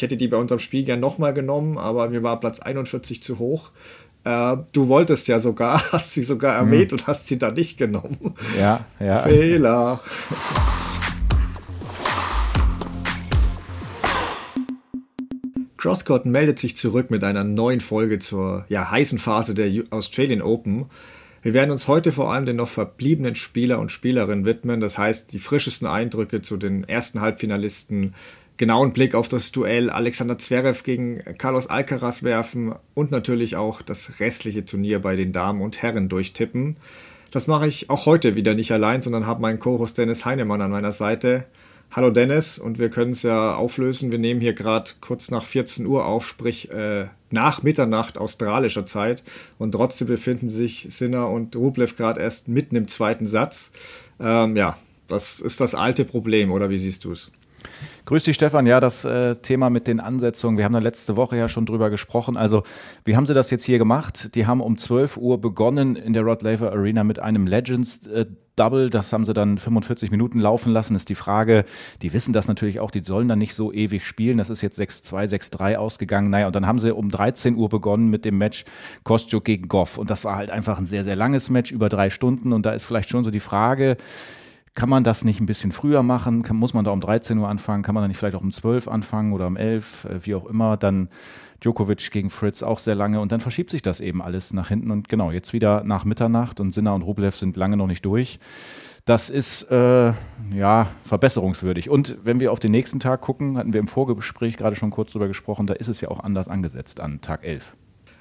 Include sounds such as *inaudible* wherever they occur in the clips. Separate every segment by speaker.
Speaker 1: Ich hätte die bei unserem Spiel gern nochmal genommen, aber mir war Platz 41 zu hoch. Äh, du wolltest ja sogar, *laughs* hast sie sogar erwähnt hm. und hast sie da nicht genommen.
Speaker 2: Ja, ja.
Speaker 1: Fehler. *laughs* Crosscourt meldet sich zurück mit einer neuen Folge zur ja, heißen Phase der Australian Open. Wir werden uns heute vor allem den noch verbliebenen Spieler und Spielerinnen widmen, das heißt die frischesten Eindrücke zu den ersten Halbfinalisten, genauen Blick auf das Duell Alexander Zverev gegen Carlos Alcaraz werfen und natürlich auch das restliche Turnier bei den Damen und Herren durchtippen. Das mache ich auch heute wieder nicht allein, sondern habe meinen Co-Host Dennis Heinemann an meiner Seite. Hallo Dennis, und wir können es ja auflösen. Wir nehmen hier gerade kurz nach 14 Uhr auf, sprich äh, nach Mitternacht australischer Zeit. Und trotzdem befinden sich Sinner und Rublev gerade erst mitten im zweiten Satz. Ähm, ja, das ist das alte Problem, oder wie siehst du es?
Speaker 2: Grüß dich, Stefan. Ja, das äh, Thema mit den Ansetzungen, wir haben da letzte Woche ja schon drüber gesprochen. Also, wie haben sie das jetzt hier gemacht? Die haben um 12 Uhr begonnen in der Rod Laver Arena mit einem Legends äh, Double. Das haben sie dann 45 Minuten laufen lassen. Ist die Frage, die wissen das natürlich auch, die sollen dann nicht so ewig spielen. Das ist jetzt 6-2, 6-3 ausgegangen. Naja, und dann haben sie um 13 Uhr begonnen mit dem Match Kostjuk gegen Goff. Und das war halt einfach ein sehr, sehr langes Match, über drei Stunden. Und da ist vielleicht schon so die Frage, kann man das nicht ein bisschen früher machen? Kann, muss man da um 13 Uhr anfangen? Kann man da nicht vielleicht auch um 12 anfangen oder um 11, äh, wie auch immer? Dann Djokovic gegen Fritz auch sehr lange und dann verschiebt sich das eben alles nach hinten und genau, jetzt wieder nach Mitternacht und Sinner und Rublev sind lange noch nicht durch. Das ist äh, ja verbesserungswürdig. Und wenn wir auf den nächsten Tag gucken, hatten wir im Vorgespräch gerade schon kurz drüber gesprochen, da ist es ja auch anders angesetzt an Tag 11.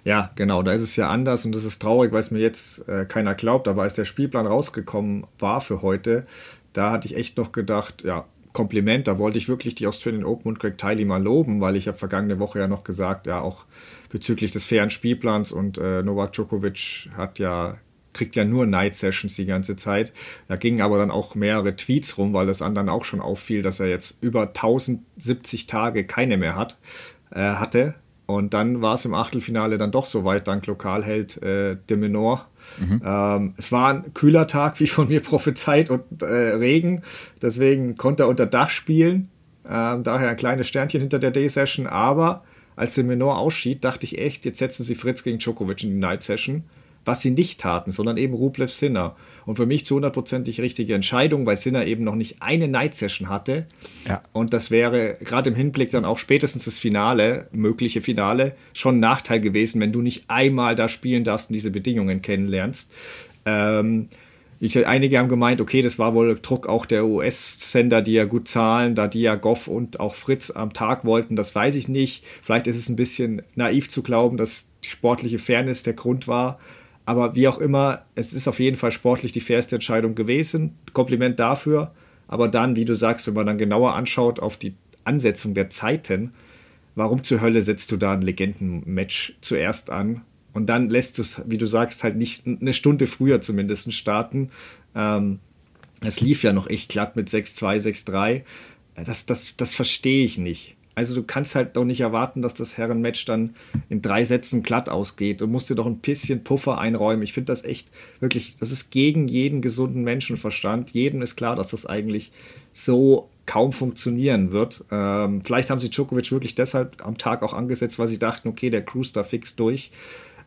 Speaker 1: Ja, genau, da ist es ja anders und das ist traurig, weil es mir jetzt äh, keiner glaubt, aber als der Spielplan rausgekommen war für heute, da hatte ich echt noch gedacht, ja, Kompliment, da wollte ich wirklich die Australian Open und Greg Tiley mal loben, weil ich habe vergangene Woche ja noch gesagt, ja, auch bezüglich des fairen Spielplans und äh, Novak Djokovic hat ja kriegt ja nur Night Sessions die ganze Zeit. Da gingen aber dann auch mehrere Tweets rum, weil es anderen auch schon auffiel, dass er jetzt über 1070 Tage keine mehr hat, äh, hatte. Und dann war es im Achtelfinale dann doch soweit, dank Lokalheld äh, de Menor. Mhm. Ähm, es war ein kühler Tag, wie von mir *laughs* prophezeit, und äh, Regen. Deswegen konnte er unter Dach spielen. Ähm, daher ein kleines Sternchen hinter der Day-Session. Aber als de Menor ausschied, dachte ich echt, jetzt setzen sie Fritz gegen Djokovic in die Night-Session was sie nicht taten, sondern eben Rublev Sinner. Und für mich zu hundertprozentig richtige Entscheidung, weil Sinner eben noch nicht eine Night Session hatte. Ja. Und das wäre gerade im Hinblick dann auch spätestens das Finale, mögliche Finale, schon ein Nachteil gewesen, wenn du nicht einmal da spielen darfst und diese Bedingungen kennenlernst. Ähm, ich, einige haben gemeint, okay, das war wohl Druck auch der US-Sender, die ja gut zahlen, da die ja Goff und auch Fritz am Tag wollten, das weiß ich nicht. Vielleicht ist es ein bisschen naiv zu glauben, dass die sportliche Fairness der Grund war. Aber wie auch immer, es ist auf jeden Fall sportlich die fairste Entscheidung gewesen. Kompliment dafür. Aber dann, wie du sagst, wenn man dann genauer anschaut auf die Ansetzung der Zeiten, warum zur Hölle setzt du da ein Legendenmatch zuerst an? Und dann lässt du es, wie du sagst, halt nicht eine Stunde früher zumindest starten. Ähm, es lief ja noch echt glatt mit 6-2, 6-3. Das, das, das verstehe ich nicht. Also du kannst halt doch nicht erwarten, dass das Herrenmatch dann in drei Sätzen glatt ausgeht. Du musst dir doch ein bisschen Puffer einräumen. Ich finde das echt wirklich, das ist gegen jeden gesunden Menschenverstand. Jedem ist klar, dass das eigentlich so kaum funktionieren wird. Ähm, vielleicht haben sie Djokovic wirklich deshalb am Tag auch angesetzt, weil sie dachten, okay, der cruist da fix durch.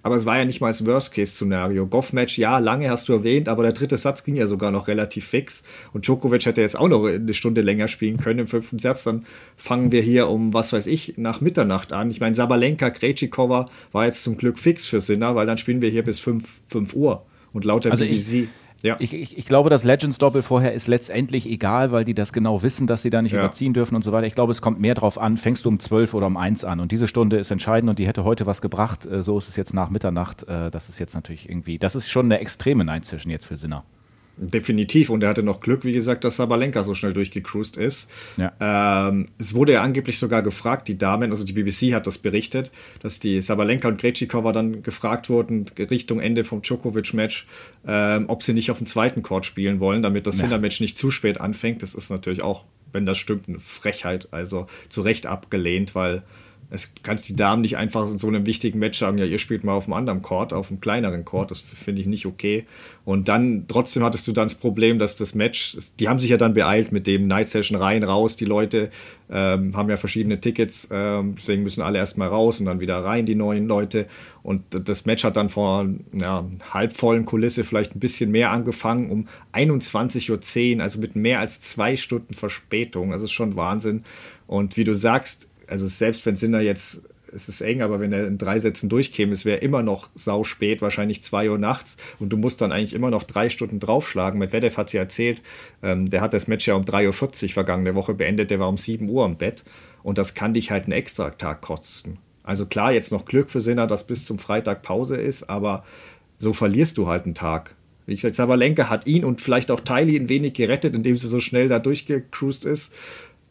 Speaker 1: Aber es war ja nicht mal das Worst-Case-Szenario. Goff-Match, ja, lange hast du erwähnt, aber der dritte Satz ging ja sogar noch relativ fix. Und Djokovic hätte jetzt auch noch eine Stunde länger spielen können im fünften Satz. Dann fangen wir hier um, was weiß ich, nach Mitternacht an. Ich meine, Sabalenka, Krejcikova war jetzt zum Glück fix für Sinner, weil dann spielen wir hier bis 5, 5 Uhr. Und lauter
Speaker 2: also BBC. Ja. Ich, ich, ich, glaube, das Legends-Doppel vorher ist letztendlich egal, weil die das genau wissen, dass sie da nicht ja. überziehen dürfen und so weiter. Ich glaube, es kommt mehr drauf an, fängst du um 12 oder um 1 an. Und diese Stunde ist entscheidend und die hätte heute was gebracht. Äh, so ist es jetzt nach Mitternacht. Äh, das ist jetzt natürlich irgendwie, das ist schon eine extreme Night-Session jetzt für Sinner.
Speaker 1: Definitiv. Und er hatte noch Glück, wie gesagt, dass Sabalenka so schnell durchgecruised ist. Ja. Ähm, es wurde ja angeblich sogar gefragt, die Damen, also die BBC hat das berichtet, dass die Sabalenka und Krejcikova dann gefragt wurden, Richtung Ende vom Djokovic-Match, ähm, ob sie nicht auf dem zweiten Court spielen wollen, damit das ja. Hintermatch nicht zu spät anfängt. Das ist natürlich auch, wenn das stimmt, eine Frechheit. Also zu Recht abgelehnt, weil Es kannst die Damen nicht einfach in so einem wichtigen Match sagen, ja, ihr spielt mal auf einem anderen Court, auf einem kleineren Court. Das finde ich nicht okay. Und dann, trotzdem hattest du dann das Problem, dass das Match, die haben sich ja dann beeilt mit dem Night Session rein, raus. Die Leute ähm, haben ja verschiedene Tickets, ähm, deswegen müssen alle erstmal raus und dann wieder rein, die neuen Leute. Und das Match hat dann vor einer halbvollen Kulisse vielleicht ein bisschen mehr angefangen, um 21.10 Uhr, also mit mehr als zwei Stunden Verspätung. Das ist schon Wahnsinn. Und wie du sagst, also selbst wenn Sinner jetzt, es ist eng, aber wenn er in drei Sätzen durchkäme, es wäre immer noch sau spät, wahrscheinlich zwei Uhr nachts und du musst dann eigentlich immer noch drei Stunden draufschlagen. Medvedev hat sie erzählt, ähm, der hat das Match ja um 3.40 Uhr vergangene Woche beendet, der war um 7 Uhr im Bett und das kann dich halt einen extra Tag kosten. Also klar, jetzt noch Glück für Sinner, dass bis zum Freitag Pause ist, aber so verlierst du halt einen Tag. Wie gesagt, Sabalenka hat ihn und vielleicht auch Tylee ein wenig gerettet, indem sie so schnell da durchgecruised ist.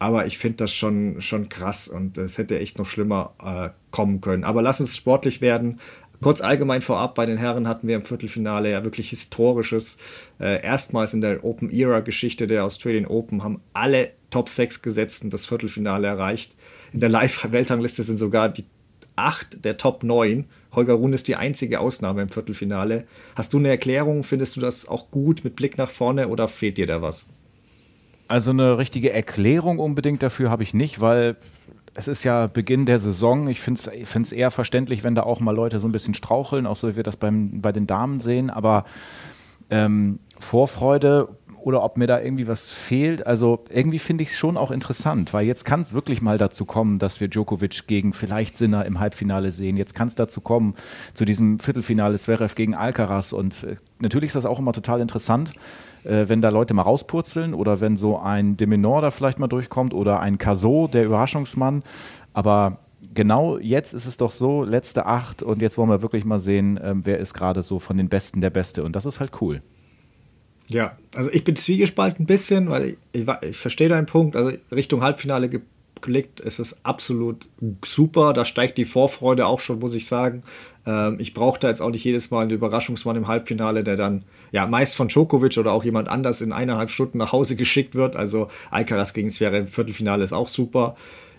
Speaker 1: Aber ich finde das schon, schon krass und es hätte echt noch schlimmer äh, kommen können. Aber lass uns sportlich werden. Kurz allgemein vorab, bei den Herren hatten wir im Viertelfinale ja wirklich historisches. Äh, erstmals in der Open Era Geschichte der Australian Open haben alle Top 6 Gesetzten das Viertelfinale erreicht. In der Live-Weltrangliste sind sogar die acht der Top 9. Holger Rune ist die einzige Ausnahme im Viertelfinale. Hast du eine Erklärung? Findest du das auch gut mit Blick nach vorne oder fehlt dir da was?
Speaker 2: Also eine richtige Erklärung unbedingt dafür habe ich nicht, weil es ist ja Beginn der Saison. Ich finde es eher verständlich, wenn da auch mal Leute so ein bisschen straucheln, auch so wie wir das beim, bei den Damen sehen. Aber ähm, Vorfreude oder ob mir da irgendwie was fehlt. Also irgendwie finde ich es schon auch interessant, weil jetzt kann es wirklich mal dazu kommen, dass wir Djokovic gegen vielleicht Sinner im Halbfinale sehen. Jetzt kann es dazu kommen, zu diesem Viertelfinale Zverev gegen Alcaraz. Und äh, natürlich ist das auch immer total interessant, äh, wenn da Leute mal rauspurzeln oder wenn so ein Deminor da vielleicht mal durchkommt oder ein Caso, der Überraschungsmann. Aber genau jetzt ist es doch so, letzte acht und jetzt wollen wir wirklich mal sehen, ähm, wer ist gerade so von den Besten der Beste. Und das ist halt cool.
Speaker 1: Ja, also ich bin zwiegespalten ein bisschen, weil ich, ich, ich verstehe deinen Punkt. Also Richtung Halbfinale geblickt ist es absolut super. Da steigt die Vorfreude auch schon, muss ich sagen. Ähm, ich brauche da jetzt auch nicht jedes Mal einen Überraschungsmann im Halbfinale, der dann ja meist von Djokovic oder auch jemand anders in eineinhalb Stunden nach Hause geschickt wird. Also Alcaraz gegen Sverre im Viertelfinale ist auch super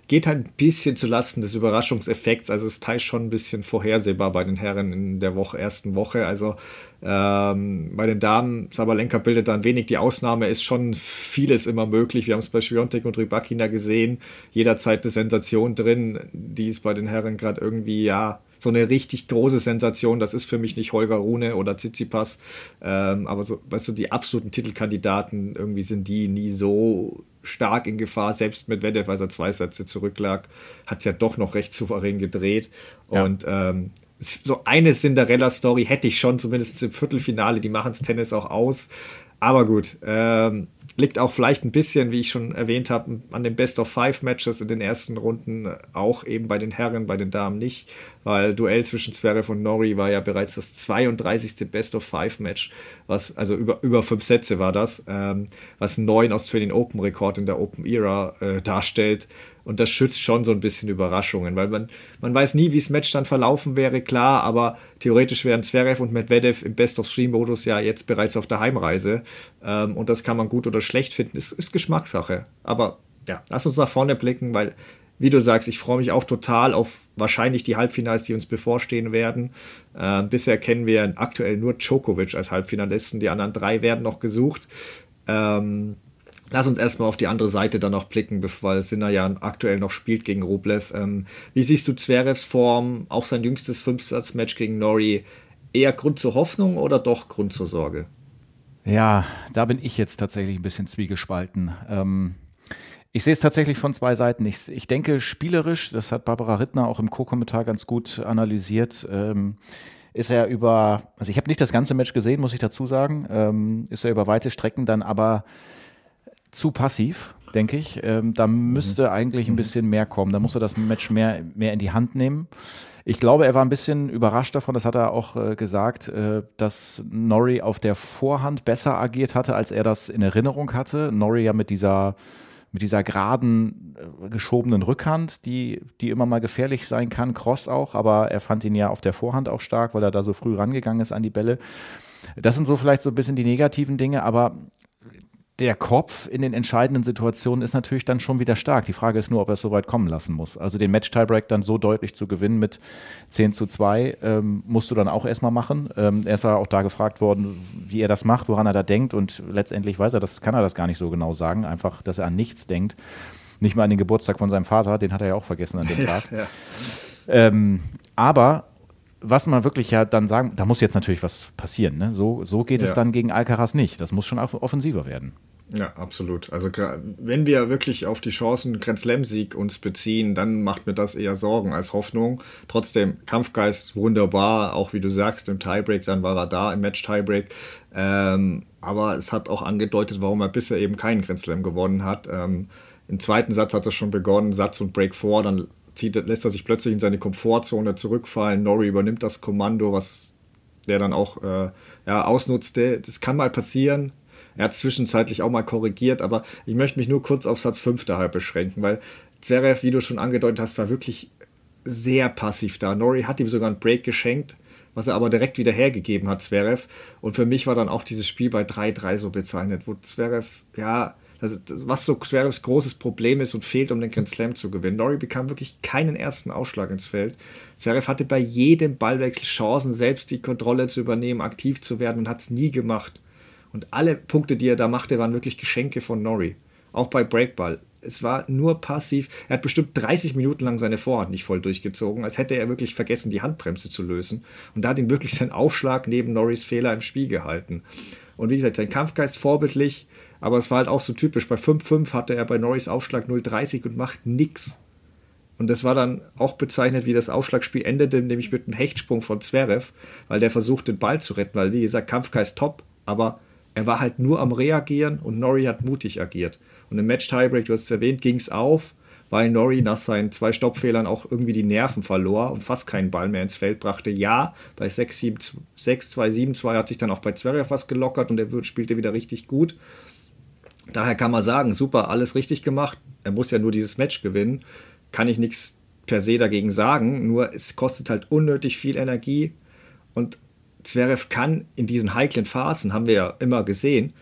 Speaker 1: geht halt ein bisschen zu Lasten des Überraschungseffekts. Also es ist schon ein bisschen vorhersehbar bei den Herren in der Woche, ersten Woche. Also ähm, bei den Damen, Sabalenka bildet da ein wenig die Ausnahme, ist schon vieles immer möglich. Wir haben es bei Schwiontek und Rybakina gesehen. Jederzeit eine Sensation drin. Die ist bei den Herren gerade irgendwie, ja, so eine richtig große Sensation. Das ist für mich nicht Holger Rune oder Tsitsipas. Ähm, aber so, weißt du, die absoluten Titelkandidaten, irgendwie sind die nie so stark in Gefahr. Selbst mit Wedev, als er zwei Sätze zurücklag, hat es ja doch noch recht souverän gedreht. Ja. Und ähm, so eine Cinderella-Story hätte ich schon, zumindest im Viertelfinale. Die machen es Tennis auch aus. Aber gut, ähm, liegt auch vielleicht ein bisschen, wie ich schon erwähnt habe, an den Best of Five Matches in den ersten Runden, auch eben bei den Herren, bei den Damen nicht, weil Duell zwischen Zverev und Nori war ja bereits das 32. Best of Five Match, was also über, über fünf Sätze war das, ähm, was einen neuen Australian Open Rekord in der Open Era äh, darstellt und das schützt schon so ein bisschen Überraschungen, weil man, man weiß nie, wie das Match dann verlaufen wäre, klar, aber theoretisch wären Zverev und Medvedev im Best-of-Three-Modus ja jetzt bereits auf der Heimreise. Ähm, und das kann man gut oder schlecht finden, ist, ist Geschmackssache. Aber ja, lass uns nach vorne blicken, weil, wie du sagst, ich freue mich auch total auf wahrscheinlich die Halbfinals, die uns bevorstehen werden. Ähm, bisher kennen wir aktuell nur Djokovic als Halbfinalisten, die anderen drei werden noch gesucht. Ähm, Lass uns erstmal auf die andere Seite dann noch blicken, weil Sinner ja aktuell noch spielt gegen Rublev. Ähm, wie siehst du Zverevs Form, auch sein jüngstes Fünfsatz-Match gegen Nori? Eher Grund zur Hoffnung oder doch Grund zur Sorge?
Speaker 2: Ja, da bin ich jetzt tatsächlich ein bisschen zwiegespalten. Ähm, ich sehe es tatsächlich von zwei Seiten. Ich, ich denke, spielerisch, das hat Barbara Rittner auch im Co-Kommentar ganz gut analysiert, ähm, ist er über, also ich habe nicht das ganze Match gesehen, muss ich dazu sagen, ähm, ist er über weite Strecken dann aber zu passiv, denke ich. Ähm, da müsste mhm. eigentlich ein mhm. bisschen mehr kommen. Da muss er das Match mehr, mehr in die Hand nehmen. Ich glaube, er war ein bisschen überrascht davon, das hat er auch äh, gesagt, äh, dass Norrie auf der Vorhand besser agiert hatte, als er das in Erinnerung hatte. Norrie ja mit dieser, mit dieser geraden, äh, geschobenen Rückhand, die, die immer mal gefährlich sein kann, Cross auch, aber er fand ihn ja auf der Vorhand auch stark, weil er da so früh rangegangen ist an die Bälle. Das sind so vielleicht so ein bisschen die negativen Dinge, aber der Kopf in den entscheidenden Situationen ist natürlich dann schon wieder stark. Die Frage ist nur, ob er es so weit kommen lassen muss. Also den Match-Tiebreak dann so deutlich zu gewinnen mit 10 zu 2, ähm, musst du dann auch erstmal machen. Ähm, er ist ja auch da gefragt worden, wie er das macht, woran er da denkt und letztendlich weiß er, das kann er das gar nicht so genau sagen. Einfach, dass er an nichts denkt. Nicht mal an den Geburtstag von seinem Vater, den hat er ja auch vergessen an dem *laughs* Tag. ja. ähm, aber was man wirklich ja dann sagen, da muss jetzt natürlich was passieren. Ne? So, so geht ja. es dann gegen Alcaraz nicht. Das muss schon offensiver werden.
Speaker 1: Ja, absolut. Also wenn wir wirklich auf die Chancen Grand Slam-Sieg uns beziehen, dann macht mir das eher Sorgen als Hoffnung. Trotzdem, Kampfgeist wunderbar, auch wie du sagst, im Tiebreak, dann war er da, im Match-Tiebreak. Ähm, aber es hat auch angedeutet, warum er bisher eben keinen Grand Slam gewonnen hat. Ähm, Im zweiten Satz hat er schon begonnen, Satz und Break vor, dann zieht, lässt er sich plötzlich in seine Komfortzone zurückfallen. Nori übernimmt das Kommando, was der dann auch äh, ja, ausnutzte. Das kann mal passieren. Er hat zwischenzeitlich auch mal korrigiert, aber ich möchte mich nur kurz auf Satz 5 daher beschränken, weil Zverev, wie du schon angedeutet hast, war wirklich sehr passiv da. Nori hat ihm sogar einen Break geschenkt, was er aber direkt wieder hergegeben hat, Zverev. Und für mich war dann auch dieses Spiel bei 3-3 so bezeichnet, wo Zverev, ja, das, was so Zverevs großes Problem ist und fehlt, um den Grand Slam zu gewinnen. Norrie bekam wirklich keinen ersten Ausschlag ins Feld. Zverev hatte bei jedem Ballwechsel Chancen, selbst die Kontrolle zu übernehmen, aktiv zu werden und hat es nie gemacht. Und alle Punkte, die er da machte, waren wirklich Geschenke von Norrie. Auch bei Breakball. Es war nur passiv. Er hat bestimmt 30 Minuten lang seine Vorhand nicht voll durchgezogen, als hätte er wirklich vergessen, die Handbremse zu lösen. Und da hat ihn wirklich sein Aufschlag neben Norris Fehler im Spiel gehalten. Und wie gesagt, sein Kampfgeist vorbildlich, aber es war halt auch so typisch. Bei 5-5 hatte er bei Norris Aufschlag 0,30 und macht nichts. Und das war dann auch bezeichnet, wie das Aufschlagspiel endete, nämlich mit einem Hechtsprung von Zverev, weil der versucht, den Ball zu retten, weil, wie gesagt, Kampfgeist top, aber er war halt nur am Reagieren und Norrie hat mutig agiert. Und im Match Tiebreak, du hast es erwähnt, ging es auf, weil Norrie nach seinen zwei Stoppfehlern auch irgendwie die Nerven verlor und fast keinen Ball mehr ins Feld brachte. Ja, bei 6-2, 7-2 hat sich dann auch bei Zverev was gelockert und er spielte wieder richtig gut. Daher kann man sagen, super, alles richtig gemacht. Er muss ja nur dieses Match gewinnen. Kann ich nichts per se dagegen sagen. Nur es kostet halt unnötig viel Energie. Und Zverev kann in diesen heiklen Phasen, haben wir ja immer gesehen,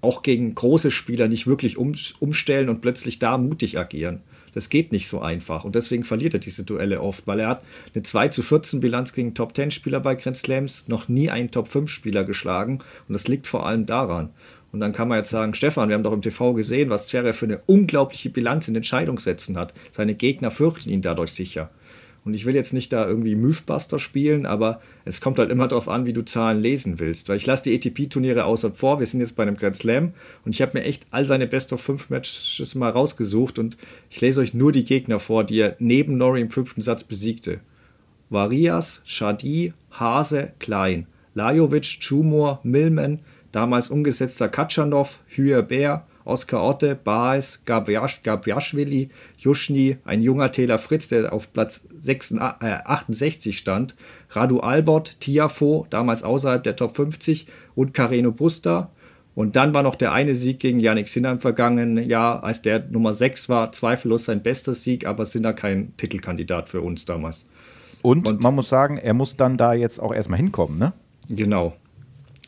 Speaker 1: auch gegen große Spieler nicht wirklich um, umstellen und plötzlich da mutig agieren. Das geht nicht so einfach und deswegen verliert er diese Duelle oft, weil er hat eine 2 zu 14 Bilanz gegen Top 10 Spieler bei Grand Slams, noch nie einen Top 5 Spieler geschlagen und das liegt vor allem daran. Und dann kann man jetzt sagen, Stefan, wir haben doch im TV gesehen, was Zverev für eine unglaubliche Bilanz in Entscheidungssätzen hat. Seine Gegner fürchten ihn dadurch sicher. Und ich will jetzt nicht da irgendwie Mythbuster spielen, aber es kommt halt immer darauf an, wie du Zahlen lesen willst. Weil ich lasse die ATP-Turniere außer vor. Wir sind jetzt bei einem Grand Slam und ich habe mir echt all seine Best of 5 Matches mal rausgesucht und ich lese euch nur die Gegner vor, die er neben Norrie im fünften Satz besiegte. Varias, Shadi, Hase, Klein, Lajovic, Chumor, Millman, damals umgesetzter Katschanov, Hüer-Bär, Oskar Otte, Baez, Gabriashvili, Juschny, ein junger Taylor Fritz, der auf Platz 68 äh, stand, Radu Albert, Tiafo, damals außerhalb der Top 50 und Carreno Busta. Und dann war noch der eine Sieg gegen Yannick Sinner im vergangenen Jahr, als der Nummer 6 war, zweifellos sein bester Sieg, aber Sinner kein Titelkandidat für uns damals.
Speaker 2: Und, und man muss sagen, er muss dann da jetzt auch erstmal hinkommen, ne?
Speaker 1: Genau.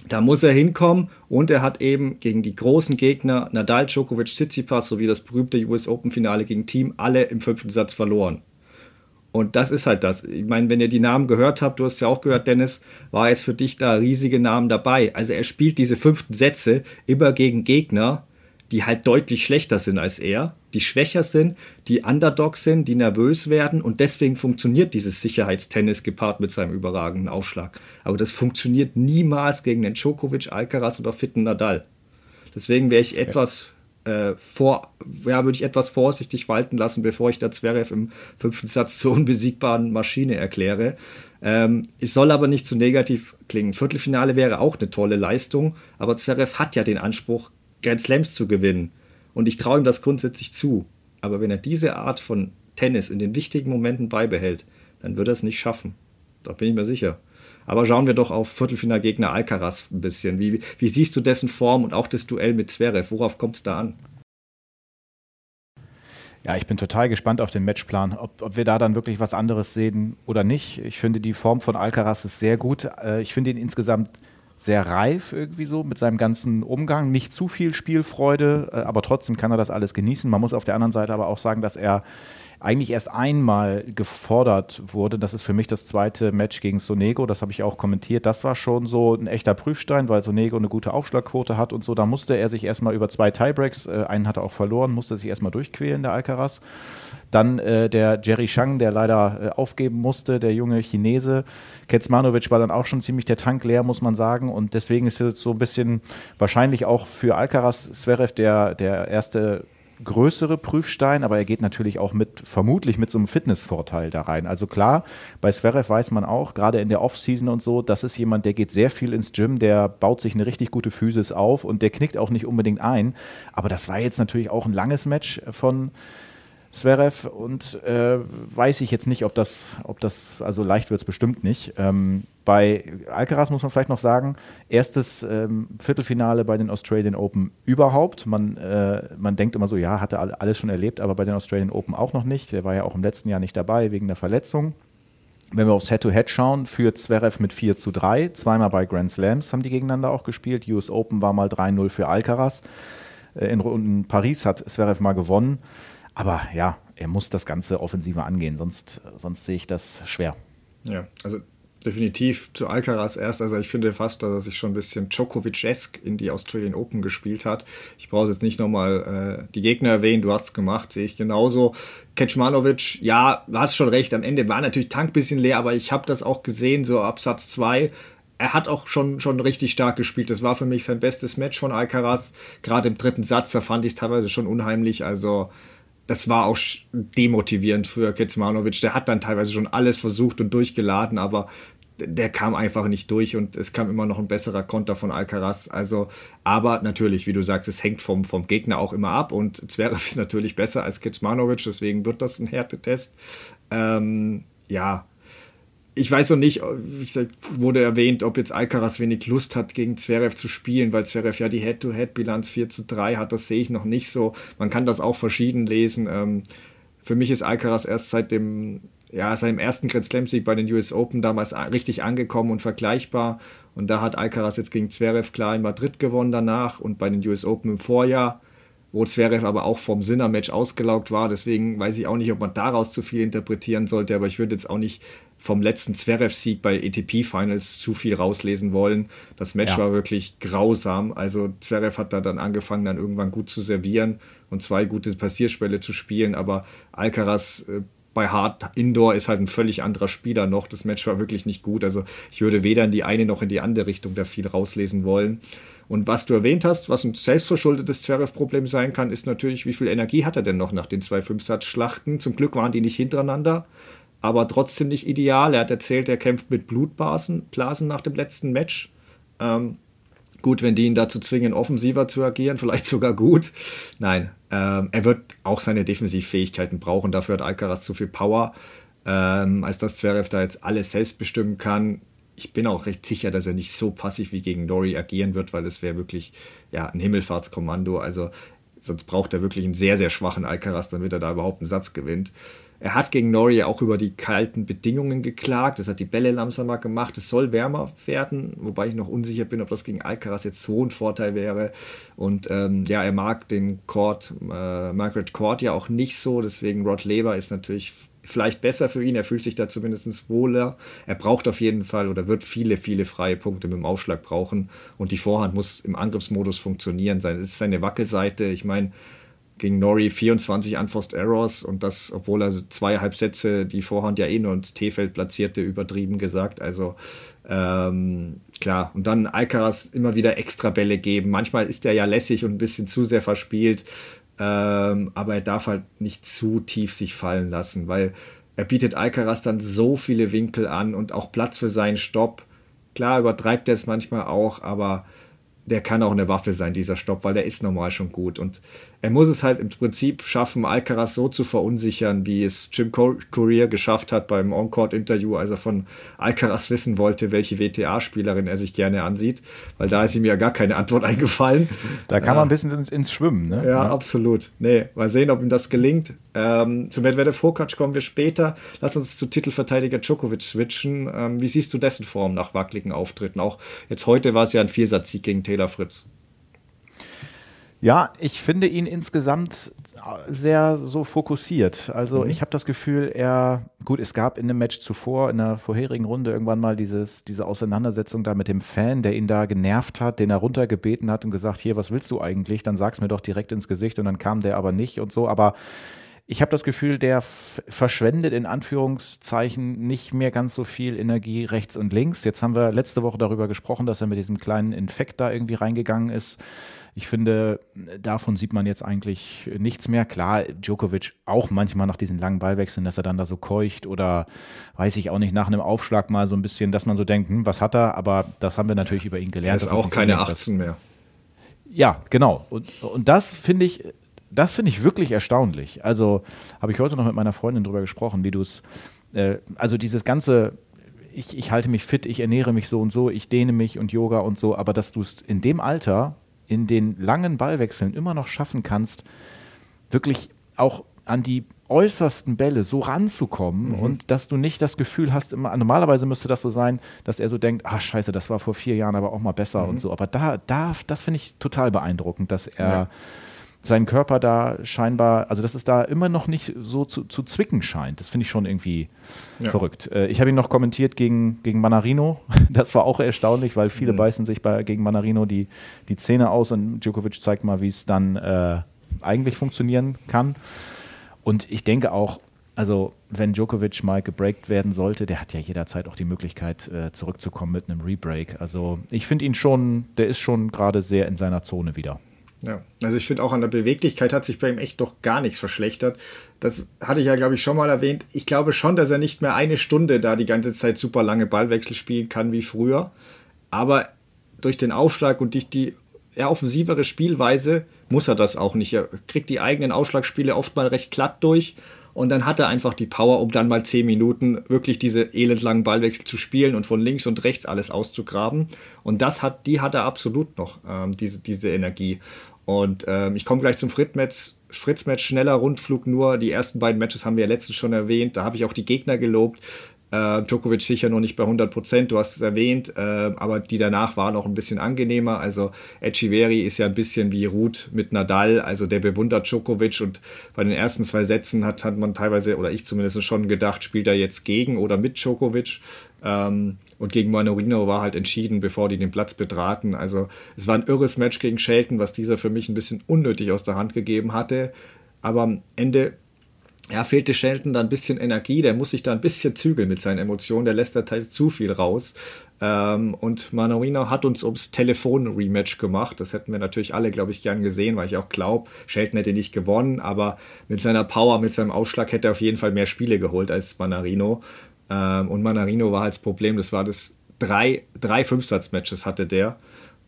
Speaker 1: Da muss er hinkommen und er hat eben gegen die großen Gegner Nadal, Djokovic, Tsitsipas sowie das berühmte US Open Finale gegen Team alle im fünften Satz verloren. Und das ist halt das. Ich meine, wenn ihr die Namen gehört habt, du hast ja auch gehört, Dennis, war jetzt für dich da riesige Namen dabei. Also er spielt diese fünften Sätze immer gegen Gegner, die halt deutlich schlechter sind als er, die schwächer sind, die Underdogs sind, die nervös werden und deswegen funktioniert dieses Sicherheitstennis gepaart mit seinem überragenden Aufschlag. Aber das funktioniert niemals gegen den Djokovic, Alcaraz oder Fitten Nadal. Deswegen wäre ich etwas äh, vor, ja, würde ich etwas vorsichtig walten lassen, bevor ich da Zverev im fünften Satz zur unbesiegbaren Maschine erkläre. Ähm, es soll aber nicht zu negativ klingen. Viertelfinale wäre auch eine tolle Leistung, aber Zverev hat ja den Anspruch, Grand Slams zu gewinnen. Und ich traue ihm das grundsätzlich zu. Aber wenn er diese Art von Tennis in den wichtigen Momenten beibehält, dann wird er es nicht schaffen. Da bin ich mir sicher. Aber schauen wir doch auf Viertelfinalgegner Alcaraz ein bisschen. Wie, wie siehst du dessen Form und auch das Duell mit Zverev? Worauf kommt es da an?
Speaker 2: Ja, ich bin total gespannt auf den Matchplan, ob, ob wir da dann wirklich was anderes sehen oder nicht. Ich finde, die Form von Alcaraz ist sehr gut. Äh, ich finde ihn insgesamt sehr reif irgendwie so mit seinem ganzen Umgang. Nicht zu viel Spielfreude, äh, aber trotzdem kann er das alles genießen. Man muss auf der anderen Seite aber auch sagen, dass er eigentlich erst einmal gefordert wurde. Das ist für mich das zweite Match gegen Sonego. Das habe ich auch kommentiert. Das war schon so ein echter Prüfstein, weil Sonego eine gute Aufschlagquote hat und so. Da musste er sich erstmal über zwei Tiebreaks, äh, einen hat er auch verloren, musste sich erstmal durchquälen, der Alcaraz. Dann äh, der Jerry Shang, der leider äh, aufgeben musste, der junge Chinese. Kecmanovic war dann auch schon ziemlich der Tank leer, muss man sagen. Und deswegen ist es so ein bisschen wahrscheinlich auch für Alcaraz Zverev der, der erste größere Prüfstein, aber er geht natürlich auch mit, vermutlich mit so einem Fitnessvorteil da rein. Also klar, bei Zverev weiß man auch, gerade in der Offseason und so, das ist jemand, der geht sehr viel ins Gym, der baut sich eine richtig gute Physis auf und der knickt auch nicht unbedingt ein. Aber das war jetzt natürlich auch ein langes Match von Zverev und äh, weiß ich jetzt nicht, ob das, ob das, also leicht wird es bestimmt nicht. Ähm, bei Alcaraz muss man vielleicht noch sagen, erstes ähm, Viertelfinale bei den Australian Open überhaupt. Man, äh, man denkt immer so, ja, hatte alles schon erlebt, aber bei den Australian Open auch noch nicht. Der war ja auch im letzten Jahr nicht dabei wegen der Verletzung. Wenn wir aufs Head-to-Head -Head schauen, führt Zverev mit 4 zu 3. Zweimal bei Grand Slams haben die gegeneinander auch gespielt. US Open war mal 3-0 für Alcaraz. Äh, in, in Paris hat Zverev mal gewonnen. Aber ja, er muss das Ganze offensiver angehen, sonst, sonst sehe ich das schwer.
Speaker 1: Ja, also definitiv zu Alcaraz erst. Also ich finde fast, dass er sich schon ein bisschen Djokovic-esk in die Australian Open gespielt hat. Ich brauche jetzt nicht nochmal äh, die Gegner erwähnen, du hast es gemacht, sehe ich genauso. Kecmanovic, ja, du hast schon recht, am Ende war natürlich Tank ein bisschen leer, aber ich habe das auch gesehen, so ab Satz 2 er hat auch schon, schon richtig stark gespielt. Das war für mich sein bestes Match von Alcaraz. Gerade im dritten Satz, da fand ich es teilweise schon unheimlich. Also das war auch demotivierend für Kecmanovic. Der hat dann teilweise schon alles versucht und durchgeladen, aber der kam einfach nicht durch und es kam immer noch ein besserer Konter von Alcaraz. Also, aber natürlich, wie du sagst, es hängt vom, vom Gegner auch immer ab und Zverev *laughs* ist natürlich besser als Kecmanovic, deswegen wird das ein Härtetest. Ähm, ja, ich weiß noch nicht, wurde erwähnt, ob jetzt Alcaraz wenig Lust hat, gegen Zverev zu spielen, weil Zverev ja die Head-to-Head-Bilanz 4 zu 3 hat. Das sehe ich noch nicht so. Man kann das auch verschieden lesen. Ähm, für mich ist Alcaraz erst seit dem, ja, seinem ersten Grand Slam-Sieg bei den US Open damals richtig angekommen und vergleichbar. Und da hat Alcaraz jetzt gegen Zverev klar in Madrid gewonnen danach und bei den US Open im Vorjahr wo Zverev aber auch vom Sinner-Match ausgelaugt war. Deswegen weiß ich auch nicht, ob man daraus zu viel interpretieren sollte, aber ich würde jetzt auch nicht vom letzten Zverev-Sieg bei ATP-Finals zu viel rauslesen wollen. Das Match ja. war wirklich grausam. Also Zverev hat da dann angefangen, dann irgendwann gut zu servieren und zwei gute Passierspiele zu spielen, aber Alcaraz äh, bei Hard Indoor ist halt ein völlig anderer Spieler noch. Das Match war wirklich nicht gut. Also ich würde weder in die eine noch in die andere Richtung da viel rauslesen wollen. Und was du erwähnt hast, was ein selbstverschuldetes Zverev-Problem sein kann, ist natürlich, wie viel Energie hat er denn noch nach den zwei Fünfsatz-Schlachten? Zum Glück waren die nicht hintereinander aber trotzdem nicht ideal. Er hat erzählt, er kämpft mit Blutblasen Blasen nach dem letzten Match. Ähm, gut, wenn die ihn dazu zwingen, offensiver zu agieren, *laughs* vielleicht sogar gut. Nein, ähm, er wird auch seine Defensivfähigkeiten brauchen. Dafür hat Alcaraz zu viel Power, ähm, als dass Zverev da jetzt alles selbst bestimmen kann. Ich bin auch recht sicher, dass er nicht so passiv wie gegen Dory agieren wird, weil das wäre wirklich ja, ein Himmelfahrtskommando. Also sonst braucht er wirklich einen sehr, sehr schwachen Alcaraz, damit er da überhaupt einen Satz gewinnt. Er hat gegen Norrie auch über die kalten Bedingungen geklagt. Das hat die Bälle langsamer gemacht. Es soll wärmer werden, wobei ich noch unsicher bin, ob das gegen Alcaraz jetzt so ein Vorteil wäre. Und ähm, ja, er mag den Court, äh, Margaret Court ja auch nicht so. Deswegen Rod Laver ist natürlich vielleicht besser für ihn. Er fühlt sich da zumindest wohler. Er braucht auf jeden Fall oder wird viele, viele freie Punkte mit dem Aufschlag brauchen. Und die Vorhand muss im Angriffsmodus funktionieren sein. Es ist seine Wackelseite. Ich meine, gegen Nori 24 Unforced Errors und das, obwohl er zweieinhalb Sätze die Vorhand ja eh nur ins T-Feld platzierte, übertrieben gesagt. Also ähm, klar. Und dann Alcaraz immer wieder extra Bälle geben. Manchmal ist er ja lässig und ein bisschen zu sehr verspielt, ähm, aber er darf halt nicht zu tief sich fallen lassen, weil er bietet Alcaraz dann so viele Winkel an und auch Platz für seinen Stopp. Klar übertreibt er es manchmal auch, aber der kann auch eine Waffe sein, dieser Stopp, weil der ist normal schon gut. Und er muss es halt im Prinzip schaffen, Alcaraz so zu verunsichern, wie es Jim Courier geschafft hat beim On-Court-Interview, als er von Alcaraz wissen wollte, welche WTA-Spielerin er sich gerne ansieht, weil da ist ihm ja gar keine Antwort *laughs* eingefallen.
Speaker 2: Da kann man ein bisschen ins, Schwimmen, ne?
Speaker 1: Ja, ja, absolut. Nee, mal sehen, ob ihm das gelingt. Ähm, zu Medvedev Fokac kommen wir später. Lass uns zu Titelverteidiger Djokovic switchen. Ähm, wie siehst du dessen Form nach wackeligen Auftritten? Auch jetzt heute war es ja ein Viersatzsieg gegen Taylor Fritz.
Speaker 2: Ja, ich finde ihn insgesamt sehr so fokussiert. Also mhm. ich habe das Gefühl, er, gut, es gab in dem Match zuvor, in der vorherigen Runde irgendwann mal dieses, diese Auseinandersetzung da mit dem Fan, der ihn da genervt hat, den er runtergebeten hat und gesagt, hier, was willst du eigentlich? Dann sag's mir doch direkt ins Gesicht und dann kam der aber nicht und so. Aber ich habe das Gefühl, der verschwendet in Anführungszeichen nicht mehr ganz so viel Energie rechts und links. Jetzt haben wir letzte Woche darüber gesprochen, dass er mit diesem kleinen Infekt da irgendwie reingegangen ist. Ich finde, davon sieht man jetzt eigentlich nichts mehr. Klar, Djokovic auch manchmal nach diesen langen Ballwechseln, dass er dann da so keucht oder weiß ich auch nicht, nach einem Aufschlag mal so ein bisschen, dass man so denkt, hm, was hat er? Aber das haben wir natürlich über ihn gelernt.
Speaker 1: Er ist auch keine 18 mehr.
Speaker 2: Ja, genau. Und, und das finde ich, das finde ich wirklich erstaunlich. Also habe ich heute noch mit meiner Freundin drüber gesprochen, wie du es, äh, also dieses ganze, ich, ich halte mich fit, ich ernähre mich so und so, ich dehne mich und Yoga und so, aber dass du es in dem Alter in den langen Ballwechseln immer noch schaffen kannst, wirklich auch an die äußersten Bälle so ranzukommen mhm. und dass du nicht das Gefühl hast, immer, normalerweise müsste das so sein, dass er so denkt, ach scheiße, das war vor vier Jahren aber auch mal besser mhm. und so. Aber da, da das finde ich total beeindruckend, dass er ja. Seinen Körper da scheinbar, also dass es da immer noch nicht so zu, zu zwicken scheint. Das finde ich schon irgendwie ja. verrückt. Äh, ich habe ihn noch kommentiert gegen, gegen Manarino. *laughs* Das war auch erstaunlich, weil viele mhm. beißen sich bei, gegen Manarino die, die Zähne aus und Djokovic zeigt mal, wie es dann äh, eigentlich funktionieren kann. Und ich denke auch, also wenn Djokovic mal gebreakt werden sollte, der hat ja jederzeit auch die Möglichkeit äh, zurückzukommen mit einem Rebreak. Also ich finde ihn schon, der ist schon gerade sehr in seiner Zone wieder.
Speaker 1: Ja, also ich finde auch an der Beweglichkeit hat sich bei ihm echt doch gar nichts verschlechtert. Das hatte ich ja, glaube ich, schon mal erwähnt. Ich glaube schon, dass er nicht mehr eine Stunde da die ganze Zeit super lange Ballwechsel spielen kann wie früher. Aber durch den Aufschlag und durch die eher offensivere Spielweise muss er das auch nicht. Er kriegt die eigenen Ausschlagspiele oft mal recht glatt durch und dann hat er einfach die Power, um dann mal zehn Minuten wirklich diese elendlangen Ballwechsel zu spielen und von links und rechts alles auszugraben. Und das hat, die hat er absolut noch, ähm, diese, diese Energie. Und ähm, ich komme gleich zum Fritz-Match. Fritz-Match, schneller Rundflug nur. Die ersten beiden Matches haben wir ja letztens schon erwähnt. Da habe ich auch die Gegner gelobt. Äh, Djokovic sicher noch nicht bei 100 Prozent, du hast es erwähnt, äh, aber die danach waren auch ein bisschen angenehmer. Also Echeverry ist ja ein bisschen wie Ruth mit Nadal, also der bewundert Djokovic und bei den ersten zwei Sätzen hat, hat man teilweise, oder ich zumindest schon gedacht, spielt er jetzt gegen oder mit Djokovic. Ähm, und gegen Manorino war halt entschieden, bevor die den Platz betraten. Also es war ein irres Match gegen Shelton, was dieser für mich ein bisschen unnötig aus der Hand gegeben hatte. Aber am Ende ja, fehlte Shelton da ein bisschen Energie, der muss sich da ein bisschen zügeln mit seinen Emotionen, der lässt da teils zu viel raus. Ähm, und Manorino hat uns ums Telefon-Rematch gemacht. Das hätten wir natürlich alle, glaube ich, gern gesehen, weil ich auch glaube, Shelton hätte nicht gewonnen, aber mit seiner Power, mit seinem Ausschlag hätte er auf jeden Fall mehr Spiele geholt als Manarino. Ähm, und Manarino war halt das Problem, das war das drei, drei Fünfsatz-Matches hatte der.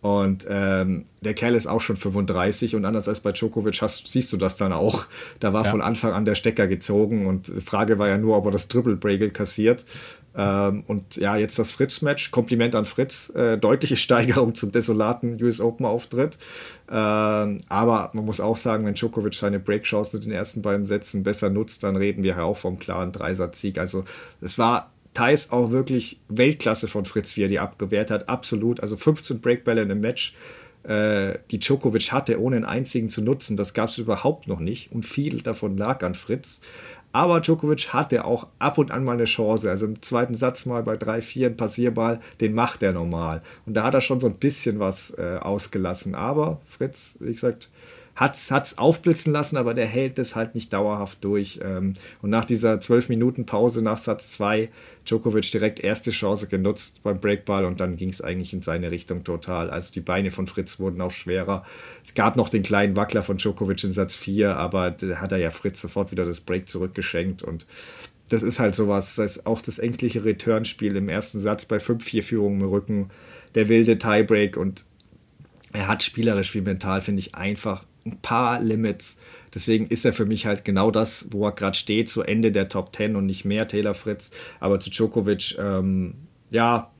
Speaker 1: Und ähm, der Kerl ist auch schon 35 und anders als bei Djokovic hast, siehst du das dann auch. Da war ja. von Anfang an der Stecker gezogen und die Frage war ja nur, ob er das Triple Breakle kassiert. Ähm, und ja, jetzt das Fritz-Match. Kompliment an Fritz. Äh, deutliche Steigerung zum desolaten US Open-Auftritt. Ähm, aber man muss auch sagen, wenn Djokovic seine Breakchance in den ersten beiden Sätzen besser nutzt, dann reden wir ja auch vom klaren Dreisatz-Sieg. Also es war Thais auch wirklich Weltklasse von Fritz, wie er die abgewehrt hat. Absolut. Also 15 Breakbälle in einem Match, äh, die Djokovic hatte, ohne einen einzigen zu nutzen. Das gab es überhaupt noch nicht. Und viel davon lag an Fritz. Aber Djokovic hatte auch ab und an mal eine Chance. Also im zweiten Satz mal bei 3-4 ein Passierball, den macht er normal. Und da hat er schon so ein bisschen was äh, ausgelassen. Aber Fritz, wie gesagt, hat es aufblitzen lassen, aber der hält es halt nicht dauerhaft durch. Ähm, und nach dieser 12 Minuten Pause nach Satz 2, Djokovic direkt erste Chance genutzt beim Breakball und dann ging es eigentlich in seine Richtung total. Also die Beine von Fritz wurden auch schwerer. Es gab noch den kleinen Wackler von Djokovic in Satz 4, aber da hat er ja Fritz sofort wieder das Break zurückgeschenkt und das ist halt sowas, das ist auch das ängstliche Returnspiel im ersten Satz bei 5-4 Führungen im Rücken, der wilde Tiebreak und er hat spielerisch wie mental, finde ich, einfach ein paar Limits. Deswegen ist er für mich halt genau das, wo er gerade steht, so Ende der Top 10 und nicht mehr Taylor Fritz. Aber zu Djokovic, ähm, ja,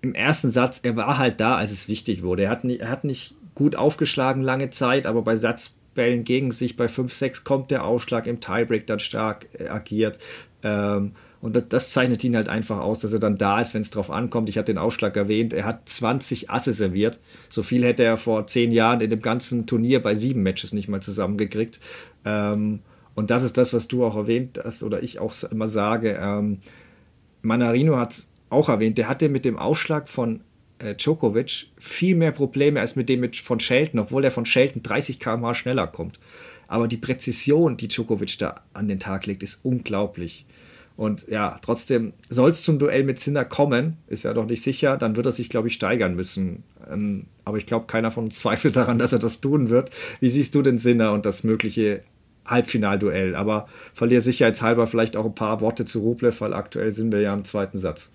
Speaker 1: im ersten Satz, er war halt da, als es wichtig wurde. Er hat, nicht, er hat nicht gut aufgeschlagen lange Zeit, aber bei Satzbällen gegen sich bei 5-6 kommt der Ausschlag im Tiebreak dann stark äh, agiert. Ähm, und das, das, zeichnet ihn halt einfach aus, dass er dann da ist, wenn es drauf ankommt. Ich hatte den Ausschlag erwähnt, er hat 20 Asse serviert. So viel hätte er vor zehn Jahren in dem ganzen Turnier bei sieben Matches nicht mal zusammengekriegt. Ähm, und das ist das, was du auch erwähnt hast oder ich auch immer sage. Ähm, Manarino hat es auch erwähnt, der hatte mit dem Ausschlag von äh, Djokovic viel mehr Probleme als mit dem mit, von Shelton, obwohl der von Shelton 30 km/h schneller kommt. Aber die Präzision, die Djokovic da an den Tag legt, ist unglaublich. Und ja, trotzdem soll es zum Duell mit Sinner kommen, ist ja doch nicht sicher, dann wird er sich, glaube ich, steigern müssen. Ähm, aber ich glaube, keiner von uns *laughs* zweifelt daran, dass er das tun wird. Wie siehst du den Sinner und das mögliche Halbfinalduell? Aber verliere sicherheitshalber vielleicht auch ein paar Worte zu Rublev, weil aktuell sind wir ja im zweiten Satz.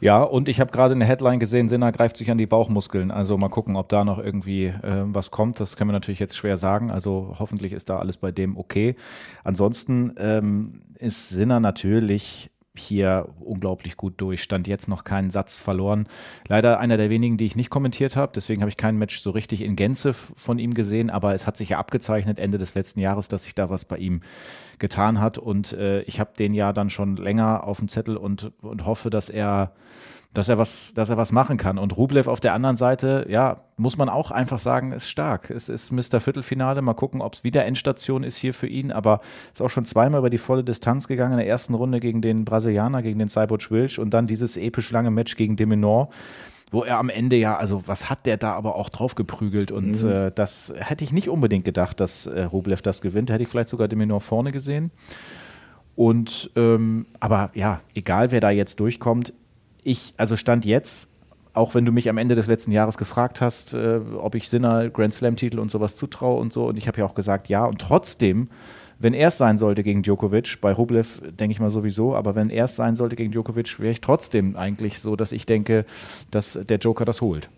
Speaker 2: Ja, und ich habe gerade eine Headline gesehen, Sinner greift sich an die Bauchmuskeln. Also mal gucken, ob da noch irgendwie äh, was kommt. Das können wir natürlich jetzt schwer sagen. Also hoffentlich ist da alles bei dem okay. Ansonsten ähm, ist Sinner natürlich hier unglaublich gut durch. Stand jetzt noch keinen Satz verloren. Leider einer der wenigen, die ich nicht kommentiert habe. Deswegen habe ich kein Match so richtig in Gänze von ihm gesehen. Aber es hat sich ja abgezeichnet Ende des letzten Jahres, dass sich da was bei ihm getan hat. Und äh, ich habe den ja dann schon länger auf dem Zettel und, und hoffe, dass er dass er was, dass er was machen kann. Und Rublev auf der anderen Seite, ja, muss man auch einfach sagen, ist stark. Es ist Mr. Viertelfinale. Mal gucken, ob es wieder Endstation ist hier für ihn. Aber ist auch schon zweimal über die volle Distanz gegangen in der ersten Runde gegen den Brasilianer, gegen den Cyborg Wilch und dann dieses episch lange Match gegen Deminor wo er am Ende ja, also was hat der da aber auch drauf geprügelt und mhm. äh, das hätte ich nicht unbedingt gedacht, dass äh, Rublev das gewinnt. Hätte ich vielleicht sogar Deminor vorne gesehen. Und ähm, aber ja, egal wer da jetzt durchkommt, ich, also Stand jetzt, auch wenn du mich am Ende des letzten Jahres gefragt hast, äh, ob ich Sinner Grand Slam-Titel und sowas zutraue und so, und ich habe ja auch gesagt, ja, und trotzdem, wenn er es sein sollte gegen Djokovic, bei Rublev denke ich mal sowieso, aber wenn er es sein sollte gegen Djokovic, wäre ich trotzdem eigentlich so, dass ich denke, dass der Joker das holt.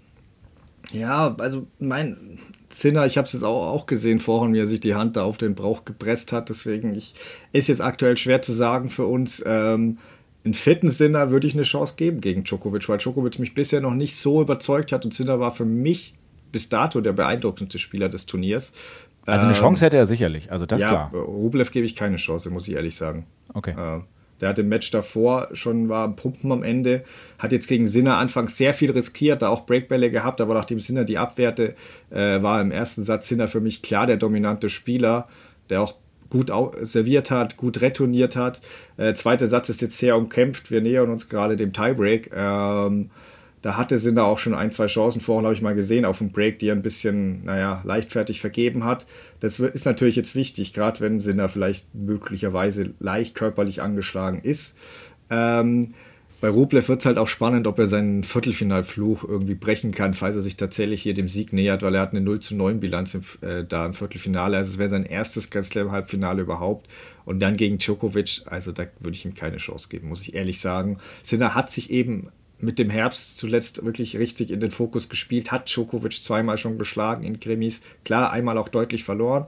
Speaker 1: Ja, also mein Zinner, ich habe es jetzt auch, auch gesehen vorhin, wie er sich die Hand da auf den Bauch gepresst hat. Deswegen ich, ist jetzt aktuell schwer zu sagen für uns. Ähm, in fitten Sinner würde ich eine Chance geben gegen Djokovic, weil Djokovic mich bisher noch nicht so überzeugt hat und Sinner war für mich bis dato der beeindruckendste Spieler des Turniers.
Speaker 2: Also eine ähm, Chance hätte er sicherlich, also das
Speaker 1: ja,
Speaker 2: klar.
Speaker 1: Rublev gebe ich keine Chance, muss ich ehrlich sagen.
Speaker 2: Okay. Äh,
Speaker 1: der hat im Match davor schon war Pumpen am Ende, hat jetzt gegen Sinner anfangs sehr viel riskiert, da auch Breakbälle gehabt, aber nachdem Sinner die abwehrte, äh, war im ersten Satz Sinner für mich klar der dominante Spieler, der auch gut serviert hat, gut retourniert hat. Äh, zweiter Satz ist jetzt sehr umkämpft. Wir nähern uns gerade dem Tiebreak. Ähm, da hatte Sinner auch schon ein, zwei Chancen vorhin, habe ich mal gesehen, auf dem Break, die er ein bisschen, naja, leichtfertig vergeben hat. Das ist natürlich jetzt wichtig, gerade wenn Sinner vielleicht möglicherweise leicht körperlich angeschlagen ist. Ähm, bei Rublev wird es halt auch spannend, ob er seinen Viertelfinalfluch irgendwie brechen kann, falls er sich tatsächlich hier dem Sieg nähert, weil er hat eine 0 zu 9 Bilanz im, äh, da im Viertelfinale. Also es wäre sein erstes Grand Slam Halbfinale überhaupt. Und dann gegen Djokovic, also da würde ich ihm keine Chance geben, muss ich ehrlich sagen. Sinner hat sich eben mit dem Herbst zuletzt wirklich richtig in den Fokus gespielt, hat Djokovic zweimal schon geschlagen in Krimis. Klar, einmal auch deutlich verloren.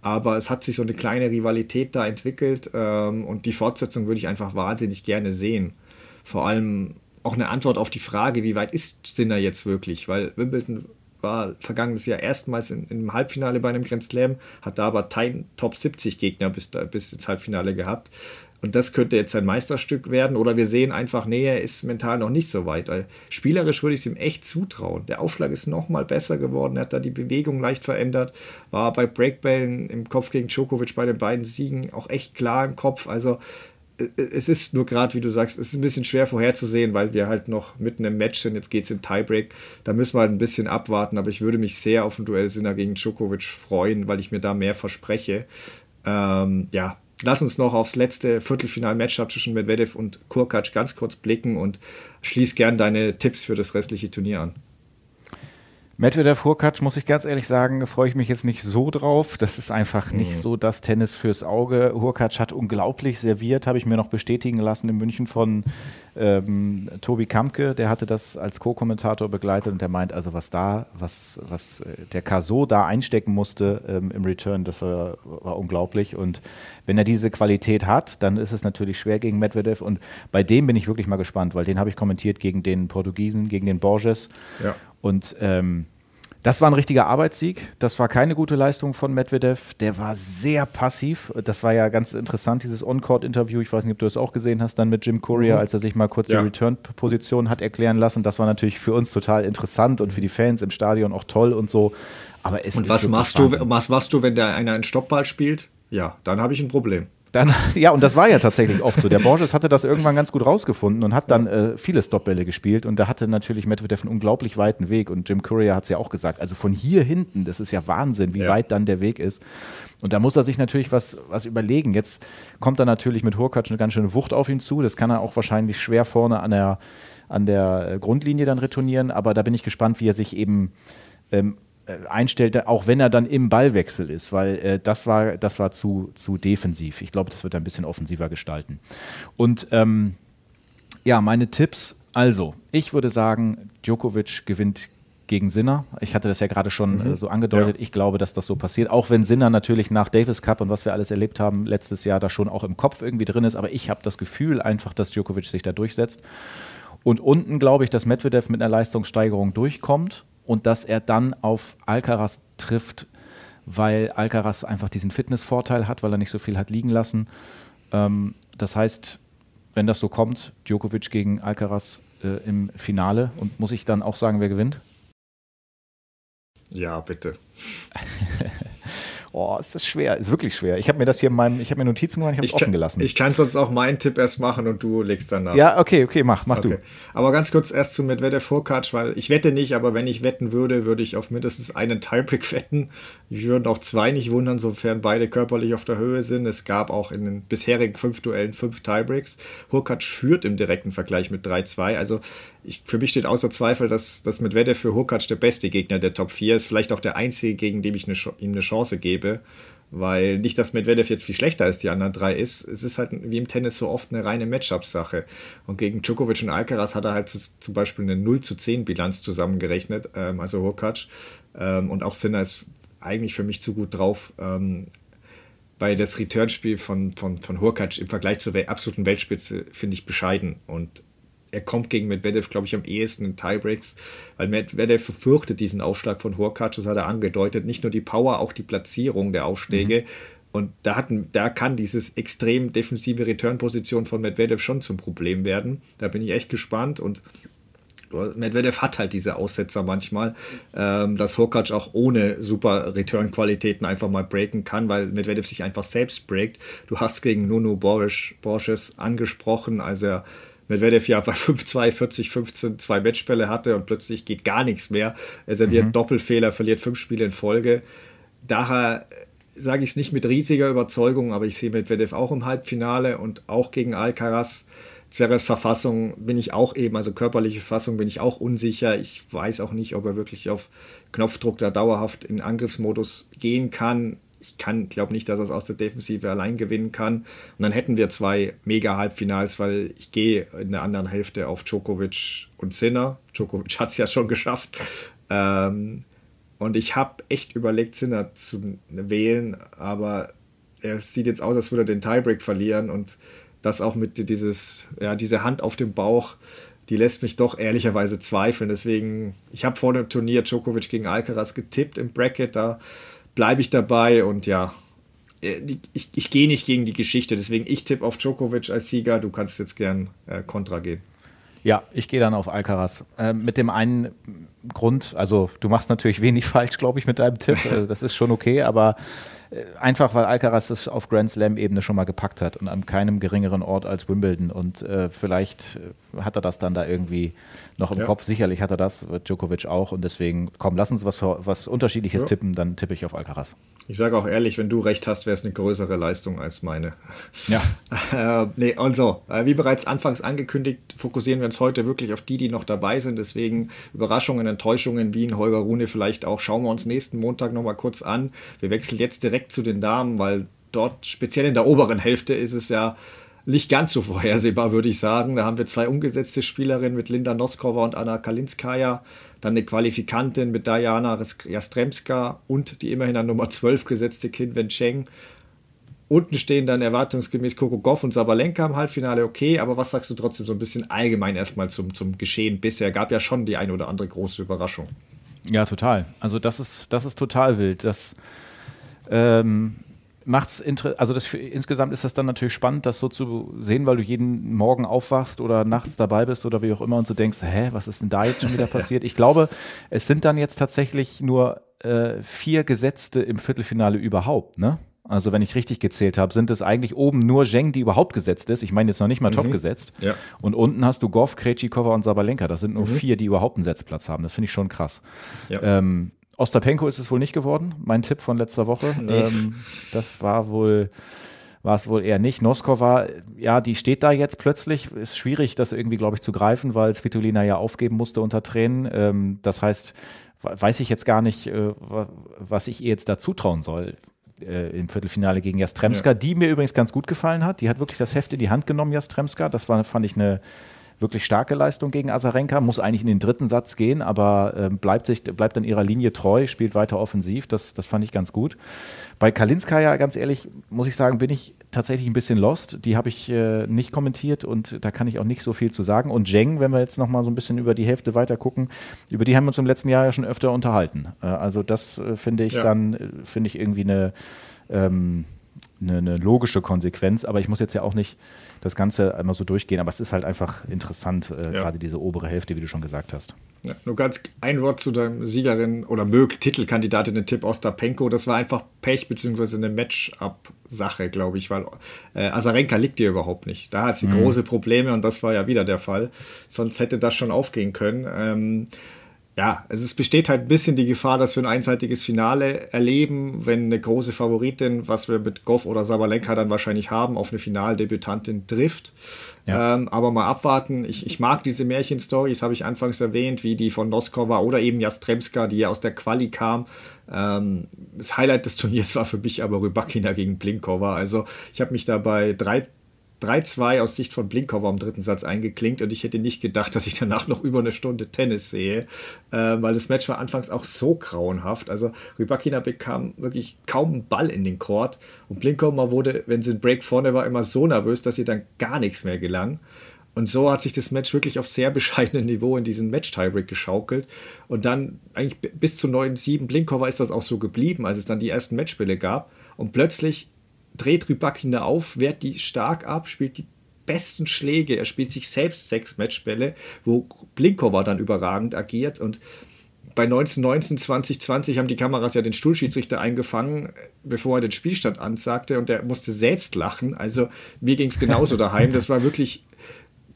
Speaker 1: Aber es hat sich so eine kleine Rivalität da entwickelt ähm, und die Fortsetzung würde ich einfach wahnsinnig gerne sehen vor allem auch eine Antwort auf die Frage, wie weit ist Sinner jetzt wirklich? Weil Wimbledon war vergangenes Jahr erstmals in, im Halbfinale bei einem Grand Slam, hat da aber keinen Top 70 Gegner bis, bis ins Halbfinale gehabt. Und das könnte jetzt sein Meisterstück werden. Oder wir sehen einfach, nee, er ist mental noch nicht so weit. Weil spielerisch würde ich es ihm echt zutrauen. Der Aufschlag ist noch mal besser geworden. Er hat da die Bewegung leicht verändert. War bei Breakballen im Kopf gegen Djokovic bei den beiden Siegen auch echt klar im Kopf. Also es ist nur gerade, wie du sagst, es ist ein bisschen schwer vorherzusehen, weil wir halt noch mitten im Match sind. Jetzt geht es in Tiebreak. Da müssen wir halt ein bisschen abwarten, aber ich würde mich sehr auf ein Duell Sinner gegen Djokovic freuen, weil ich mir da mehr verspreche. Ähm, ja, lass uns noch aufs letzte Viertelfinal-Matchup zwischen Medvedev und Kurkac ganz kurz blicken und schließ gern deine Tipps für das restliche Turnier an.
Speaker 2: Medvedev Hurkacz, muss ich ganz ehrlich sagen, freue ich mich jetzt nicht so drauf. Das ist einfach nicht mhm. so das Tennis fürs Auge. Hurkacz hat unglaublich serviert, habe ich mir noch bestätigen lassen in München von ähm, Tobi Kampke. Der hatte das als Co-Kommentator begleitet und der meint, also was da, was, was äh, der Caso da einstecken musste ähm, im Return, das war, war unglaublich. Und wenn er diese Qualität hat, dann ist es natürlich schwer gegen Medvedev. Und bei dem bin ich wirklich mal gespannt, weil den habe ich kommentiert gegen den Portugiesen, gegen den Borges. Ja. Und ähm, das war ein richtiger Arbeitssieg. Das war keine gute Leistung von Medvedev. Der war sehr passiv. Das war ja ganz interessant, dieses On-Court-Interview. Ich weiß nicht, ob du das auch gesehen hast, dann mit Jim Courier, mhm. als er sich mal kurz ja. die Return-Position hat erklären lassen. Das war natürlich für uns total interessant und für die Fans im Stadion auch toll und so. Aber es
Speaker 1: und was machst Wahnsinn. du, was machst du, wenn da einer einen Stoppball spielt? Ja, dann habe ich ein Problem.
Speaker 2: Dann, *laughs* ja, und das war ja tatsächlich oft so. Der Borges hatte das irgendwann ganz gut rausgefunden und hat dann äh, viele Stopbälle gespielt. Und da hatte natürlich Medvedev einen unglaublich weiten Weg. Und Jim Courier hat es ja auch gesagt. Also von hier hinten, das ist ja Wahnsinn, wie ja. weit dann der Weg ist. Und da muss er sich natürlich was, was überlegen. Jetzt kommt er natürlich mit Hurkacz eine ganz schöne Wucht auf ihn zu. Das kann er auch wahrscheinlich schwer vorne an der, an der Grundlinie dann retournieren. Aber da bin ich gespannt, wie er sich eben ähm, äh, einstellte, auch wenn er dann im Ballwechsel ist, weil äh, das war, das war zu, zu defensiv. Ich glaube, das wird ein bisschen offensiver gestalten. Und ähm, ja, meine Tipps. Also, ich würde sagen, Djokovic gewinnt gegen Sinner. Ich hatte das ja gerade schon mhm. äh, so angedeutet. Ja. Ich glaube, dass das so passiert. Auch wenn Sinner natürlich nach Davis Cup und was wir alles erlebt haben letztes Jahr da schon auch im Kopf irgendwie drin ist. Aber ich habe das Gefühl einfach, dass Djokovic sich da durchsetzt. Und unten glaube ich, dass Medvedev mit einer Leistungssteigerung durchkommt und dass er dann auf Alcaraz trifft, weil Alcaraz einfach diesen Fitnessvorteil hat, weil er nicht so viel hat liegen lassen. Ähm, das heißt, wenn das so kommt, Djokovic gegen Alcaraz äh, im Finale und muss ich dann auch sagen, wer gewinnt?
Speaker 1: Ja, bitte. *laughs*
Speaker 2: Oh, ist das schwer. Ist wirklich schwer. Ich habe mir das hier in meinem, ich habe mir Notizen gemacht, ich habe es offen gelassen.
Speaker 1: Ich kann sonst auch meinen Tipp erst machen und du legst dann nach.
Speaker 2: Ja, okay, okay, mach, mach okay. du.
Speaker 1: Aber ganz kurz erst zu Medvedev Vorkatsch, weil ich wette nicht, aber wenn ich wetten würde, würde ich auf mindestens einen Tiebreak *laughs* wetten. Ich würde auch zwei nicht wundern, sofern beide körperlich auf der Höhe sind. Es gab auch in den bisherigen fünf Duellen fünf Tiebreaks. Hurkacz führt im direkten Vergleich mit 3-2. Also ich, für mich steht außer Zweifel, dass, dass Medvedev für Hurkacz der beste Gegner der Top 4 ist. Vielleicht auch der einzige, gegen den ich eine, ihm eine Chance gebe. Weil nicht, dass Medvedev jetzt viel schlechter als die anderen drei ist. Es ist halt wie im Tennis so oft eine reine Matchup-Sache. Und gegen Djokovic und Alcaraz hat er halt zum Beispiel eine 0 zu 10 Bilanz zusammengerechnet, ähm, also Hurkacz. Ähm, und auch Sinner ist eigentlich für mich zu gut drauf. Ähm, weil das Returnspiel von, von, von Hurkacz im Vergleich zur absoluten Weltspitze finde ich bescheiden. Und er kommt gegen Medvedev, glaube ich, am ehesten in Tiebreaks, weil Medvedev verfürchtet diesen Aufschlag von Horkacz, das hat er angedeutet. Nicht nur die Power, auch die Platzierung der Aufschläge. Mhm. Und da, hatten, da kann dieses extrem defensive Return-Position von Medvedev schon zum Problem werden. Da bin ich echt gespannt und Medvedev hat halt diese Aussetzer manchmal, ähm, dass Hurkacz auch ohne super Return-Qualitäten einfach mal breaken kann, weil Medvedev sich einfach selbst breakt. Du hast gegen Nuno Borges angesprochen, als er Medvedev ja bei 5-2, 40, 15 zwei Matchbälle hatte und plötzlich geht gar nichts mehr. Er serviert mhm. Doppelfehler, verliert fünf Spiele in Folge. Daher sage ich es nicht mit riesiger Überzeugung, aber ich sehe Medvedev auch im Halbfinale und auch gegen Alcaraz. Zverevs Verfassung bin ich auch eben, also körperliche Verfassung bin ich auch unsicher. Ich weiß auch nicht, ob er wirklich auf Knopfdruck da dauerhaft in Angriffsmodus gehen kann ich kann, glaube nicht, dass er es aus der Defensive allein gewinnen kann. Und dann hätten wir zwei Mega-Halbfinals, weil ich gehe in der anderen Hälfte auf Djokovic und Sinner. Djokovic *laughs* hat es ja schon geschafft. Ähm, und ich habe echt überlegt, Sinner zu wählen, aber er sieht jetzt aus, als würde er den Tiebreak verlieren und das auch mit dieses, ja, diese Hand auf dem Bauch, die lässt mich doch ehrlicherweise zweifeln. Deswegen, ich habe vor dem Turnier Djokovic gegen Alcaraz getippt im Bracket, da bleibe ich dabei und ja, äh, ich, ich gehe nicht gegen die Geschichte, deswegen ich tippe auf Djokovic als Sieger, du kannst jetzt gern äh, Kontra gehen.
Speaker 2: Ja, ich gehe dann auf Alcaraz. Äh, mit dem einen Grund, also du machst natürlich wenig *laughs* falsch, glaube ich, mit deinem Tipp. Also das ist schon okay, aber Äh, einfach weil Alcaraz das auf Grand Slam-Ebene schon mal gepackt hat und an keinem geringeren Ort als Wimbledon. Und äh, vielleicht äh, hat er das dann da irgendwie noch im ja. Kopf. Sicherlich hat er das, Djokovic auch. Und deswegen, komm, lass uns was, was Unterschiedliches ja. tippen, dann tippe ich auf Alcaraz.
Speaker 1: Ich sage auch ehrlich, wenn du recht hast, wäre es eine größere Leistung als meine.
Speaker 2: Ja. *laughs*
Speaker 1: äh, nee, also, äh, wie bereits anfangs angekündigt, fokussieren wir uns heute wirklich auf die, die noch dabei sind. Deswegen Überraschungen, Enttäuschungen, wie in Holger Rune vielleicht auch. Schauen wir uns nächsten Montag nochmal kurz an. Wir wechseln jetzt direkt zu den Damen, weil dort, speziell in der oberen Hälfte, ist es ja nicht ganz so vorhersehbar, würde ich sagen. Da haben wir zwei umgesetzte Spielerinnen mit Linda Noskova und Anna Kalinskaya, dann eine Qualifikantin mit Diana Jastremska und die immerhin an Nummer 12 gesetzte Kim Wen-Cheng. Unten stehen dann erwartungsgemäß Coco Goff und Sabalenka im Halbfinale, okay, aber was sagst du trotzdem so ein bisschen allgemein erstmal zum, zum Geschehen bisher? Gab ja schon die eine oder andere große Überraschung.
Speaker 2: Ja, total. Also das ist, das ist total wild. Das ähm, macht's also das für, insgesamt ist das dann natürlich spannend, das so zu sehen, weil du jeden Morgen aufwachst oder nachts dabei bist oder wie auch immer und so denkst, hä, was ist denn da jetzt schon wieder *laughs* passiert? Ich glaube, es sind dann jetzt tatsächlich nur äh, vier Gesetzte im Viertelfinale überhaupt, ne? Also wenn ich richtig gezählt habe, sind es eigentlich oben nur Zheng, die überhaupt gesetzt ist. Ich meine jetzt noch nicht mal mhm. top gesetzt.
Speaker 1: Ja.
Speaker 2: Und unten hast du Goff, Krejcikova und Sabalenka. Das sind nur mhm. vier, die überhaupt einen Setzplatz haben. Das finde ich schon krass. Ja. Ähm, Ostapenko ist es wohl nicht geworden, mein Tipp von letzter Woche. Nee. Ähm, das war wohl, war es wohl eher nicht. Noskova, ja, die steht da jetzt plötzlich. Ist schwierig, das irgendwie, glaube ich, zu greifen, weil Svitolina ja aufgeben musste unter Tränen. Ähm, das heißt, weiß ich jetzt gar nicht, äh, was ich ihr jetzt da zutrauen soll äh, im Viertelfinale gegen Jastremska, ja. die mir übrigens ganz gut gefallen hat. Die hat wirklich das Heft in die Hand genommen, Jastremska. Das war, fand ich eine wirklich starke Leistung gegen Azarenka, muss eigentlich in den dritten Satz gehen, aber äh, bleibt, sich, bleibt an ihrer Linie treu, spielt weiter offensiv. Das, das fand ich ganz gut. Bei Kalinskaya, ganz ehrlich, muss ich sagen, bin ich tatsächlich ein bisschen lost. Die habe ich äh, nicht kommentiert und da kann ich auch nicht so viel zu sagen. Und Zheng, wenn wir jetzt noch mal so ein bisschen über die Hälfte weiter gucken, über die haben wir uns im letzten Jahr ja schon öfter unterhalten. Äh, also das äh, finde ich ja. dann, äh, finde ich irgendwie eine ähm, eine, eine, logische Konsequenz, aber ich muss jetzt ja auch nicht das Ganze einmal so durchgehen, aber es ist halt einfach interessant, äh, ja. gerade diese obere Hälfte, wie du schon gesagt hast.
Speaker 1: Ja, nur ganz ein Wort zu deinem Siegerin oder Mög Titelkandidatin in Tipp Ostapenko. Das war einfach Pech bzw. eine Match-up-Sache, glaube ich, weil äh, Azarenka liegt dir überhaupt nicht. Da hat sie mhm. große Probleme und das war ja wieder der Fall. Sonst hätte das schon aufgehen können. Ähm, ja, also es besteht halt ein bisschen die Gefahr, dass wir ein einseitiges Finale erleben, wenn eine große Favoritin, was wir mit Goff oder Sabalenka dann wahrscheinlich haben, auf eine Finaldebütantin trifft. Ja. Ähm, aber mal abwarten. Ich, ich mag diese Märchenstories, habe ich anfangs erwähnt, wie die von Noskova oder eben Jastremska, die ja aus der Quali kam. Ähm, das Highlight des Turniers *laughs* war für mich aber Rybakina gegen Blinkova. Also ich habe mich da bei drei 3-2 aus Sicht von Blinkova im dritten Satz eingeklinkt und ich hätte nicht gedacht, dass ich danach noch über eine Stunde Tennis sehe, äh, weil das Match war anfangs auch so grauenhaft. Also Rybakina bekam wirklich kaum einen Ball in den Court und Blinkova wurde, wenn sie einen Break vorne war, immer so nervös, dass ihr dann gar nichts mehr gelang. Und so hat sich das Match wirklich auf sehr bescheidenem Niveau in diesen Match-Tiebreak geschaukelt. Und dann eigentlich bis zu 9-7 Blinkova ist das auch so geblieben, als es dann die ersten Matchspiele gab. Und plötzlich dreht Rybakina auf, wehrt die stark ab, spielt die besten Schläge. Er spielt sich selbst sechs Matchbälle, wo Blinkova dann überragend agiert und bei 1919, 2020 haben die Kameras ja den Stuhlschiedsrichter eingefangen, bevor er den Spielstand ansagte und der musste selbst lachen. Also mir ging es genauso daheim. Das war wirklich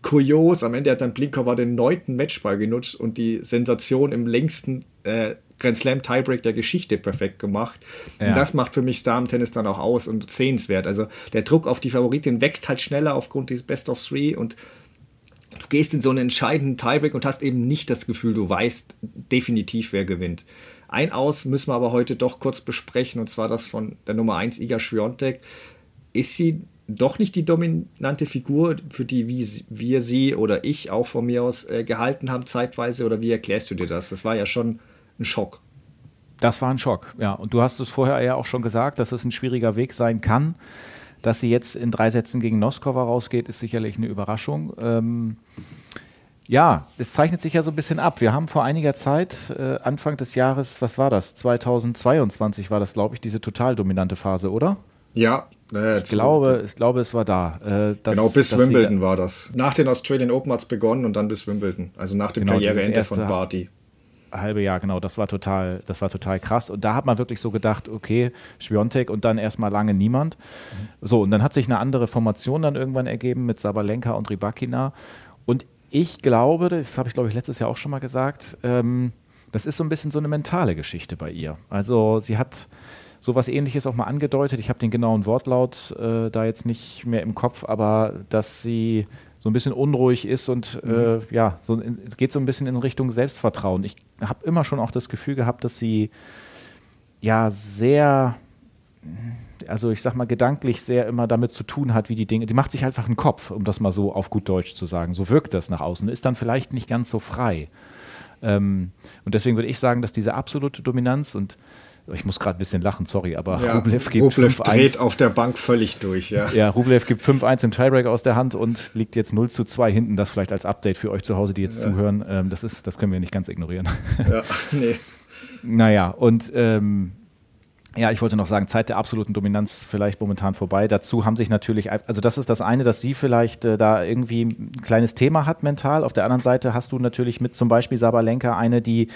Speaker 1: kurios. Am Ende hat dann Blinkova den neunten Matchball genutzt und die Sensation im längsten äh, Grand Slam Tiebreak der Geschichte perfekt gemacht. Ja. Und das macht für mich Damen-Tennis dann auch aus und sehenswert. Also der Druck auf die Favoritin wächst halt schneller aufgrund des Best of Three und du gehst in so einen entscheidenden Tiebreak und hast eben nicht das Gefühl, du weißt definitiv, wer gewinnt. Ein Aus müssen wir aber heute doch kurz besprechen und zwar das von der Nummer 1 Iga Swiatek. Ist sie doch nicht die dominante Figur, für die wir sie oder ich auch von mir aus äh, gehalten haben zeitweise oder wie erklärst du dir das? Das war ja schon ein Schock.
Speaker 2: Das war ein Schock, ja. Und du hast es vorher ja auch schon gesagt, dass es ein schwieriger Weg sein kann. Dass sie jetzt in drei Sätzen gegen Noskova rausgeht, ist sicherlich eine Überraschung. Ähm, ja, es zeichnet sich ja so ein bisschen ab. Wir haben vor einiger Zeit, äh, Anfang des Jahres, was war das? 2022 war das, glaube ich, diese total dominante Phase, oder?
Speaker 1: Ja,
Speaker 2: äh, ich, glaube, ich glaube, es war da.
Speaker 1: Äh, dass, genau, bis Wimbledon war das. Nach den Australian Open hat es begonnen und dann bis Wimbledon. Also nach dem genau, Karriereende von Barty
Speaker 2: halbe Jahr, genau, das war total, das war total krass. Und da hat man wirklich so gedacht, okay, Schwiontek und dann erstmal lange niemand. Mhm. So, und dann hat sich eine andere Formation dann irgendwann ergeben mit Sabalenka und Rybakina. Und ich glaube, das habe ich glaube ich letztes Jahr auch schon mal gesagt, ähm, das ist so ein bisschen so eine mentale Geschichte bei ihr. Also sie hat sowas ähnliches auch mal angedeutet. Ich habe den genauen Wortlaut äh, da jetzt nicht mehr im Kopf, aber dass sie so ein bisschen unruhig ist und mhm. äh, ja, so, es geht so ein bisschen in Richtung Selbstvertrauen. Ich habe immer schon auch das Gefühl gehabt, dass sie ja sehr, also ich sag mal, gedanklich sehr immer damit zu tun hat, wie die Dinge, die macht sich einfach einen Kopf, um das mal so auf gut Deutsch zu sagen. So wirkt das nach außen, ist dann vielleicht nicht ganz so frei. Ähm, und deswegen würde ich sagen, dass diese absolute Dominanz und ich muss gerade ein bisschen lachen, sorry, aber
Speaker 1: ja, Rublev gibt Rublev dreht auf der Bank völlig durch, ja.
Speaker 2: Ja, Rublev gibt 5-1 im Tiebreak aus der Hand und liegt jetzt 0 zu 2 hinten. Das vielleicht als Update für euch zu Hause, die jetzt ja. zuhören. Ähm, das, ist, das können wir nicht ganz ignorieren. Ja, *laughs* nee. naja, und ähm, ja, ich wollte noch sagen, Zeit der absoluten Dominanz vielleicht momentan vorbei. Dazu haben sich natürlich, also das ist das eine, dass sie vielleicht äh, da irgendwie ein kleines Thema hat mental. Auf der anderen Seite hast du natürlich mit zum Beispiel Sabalenka eine, die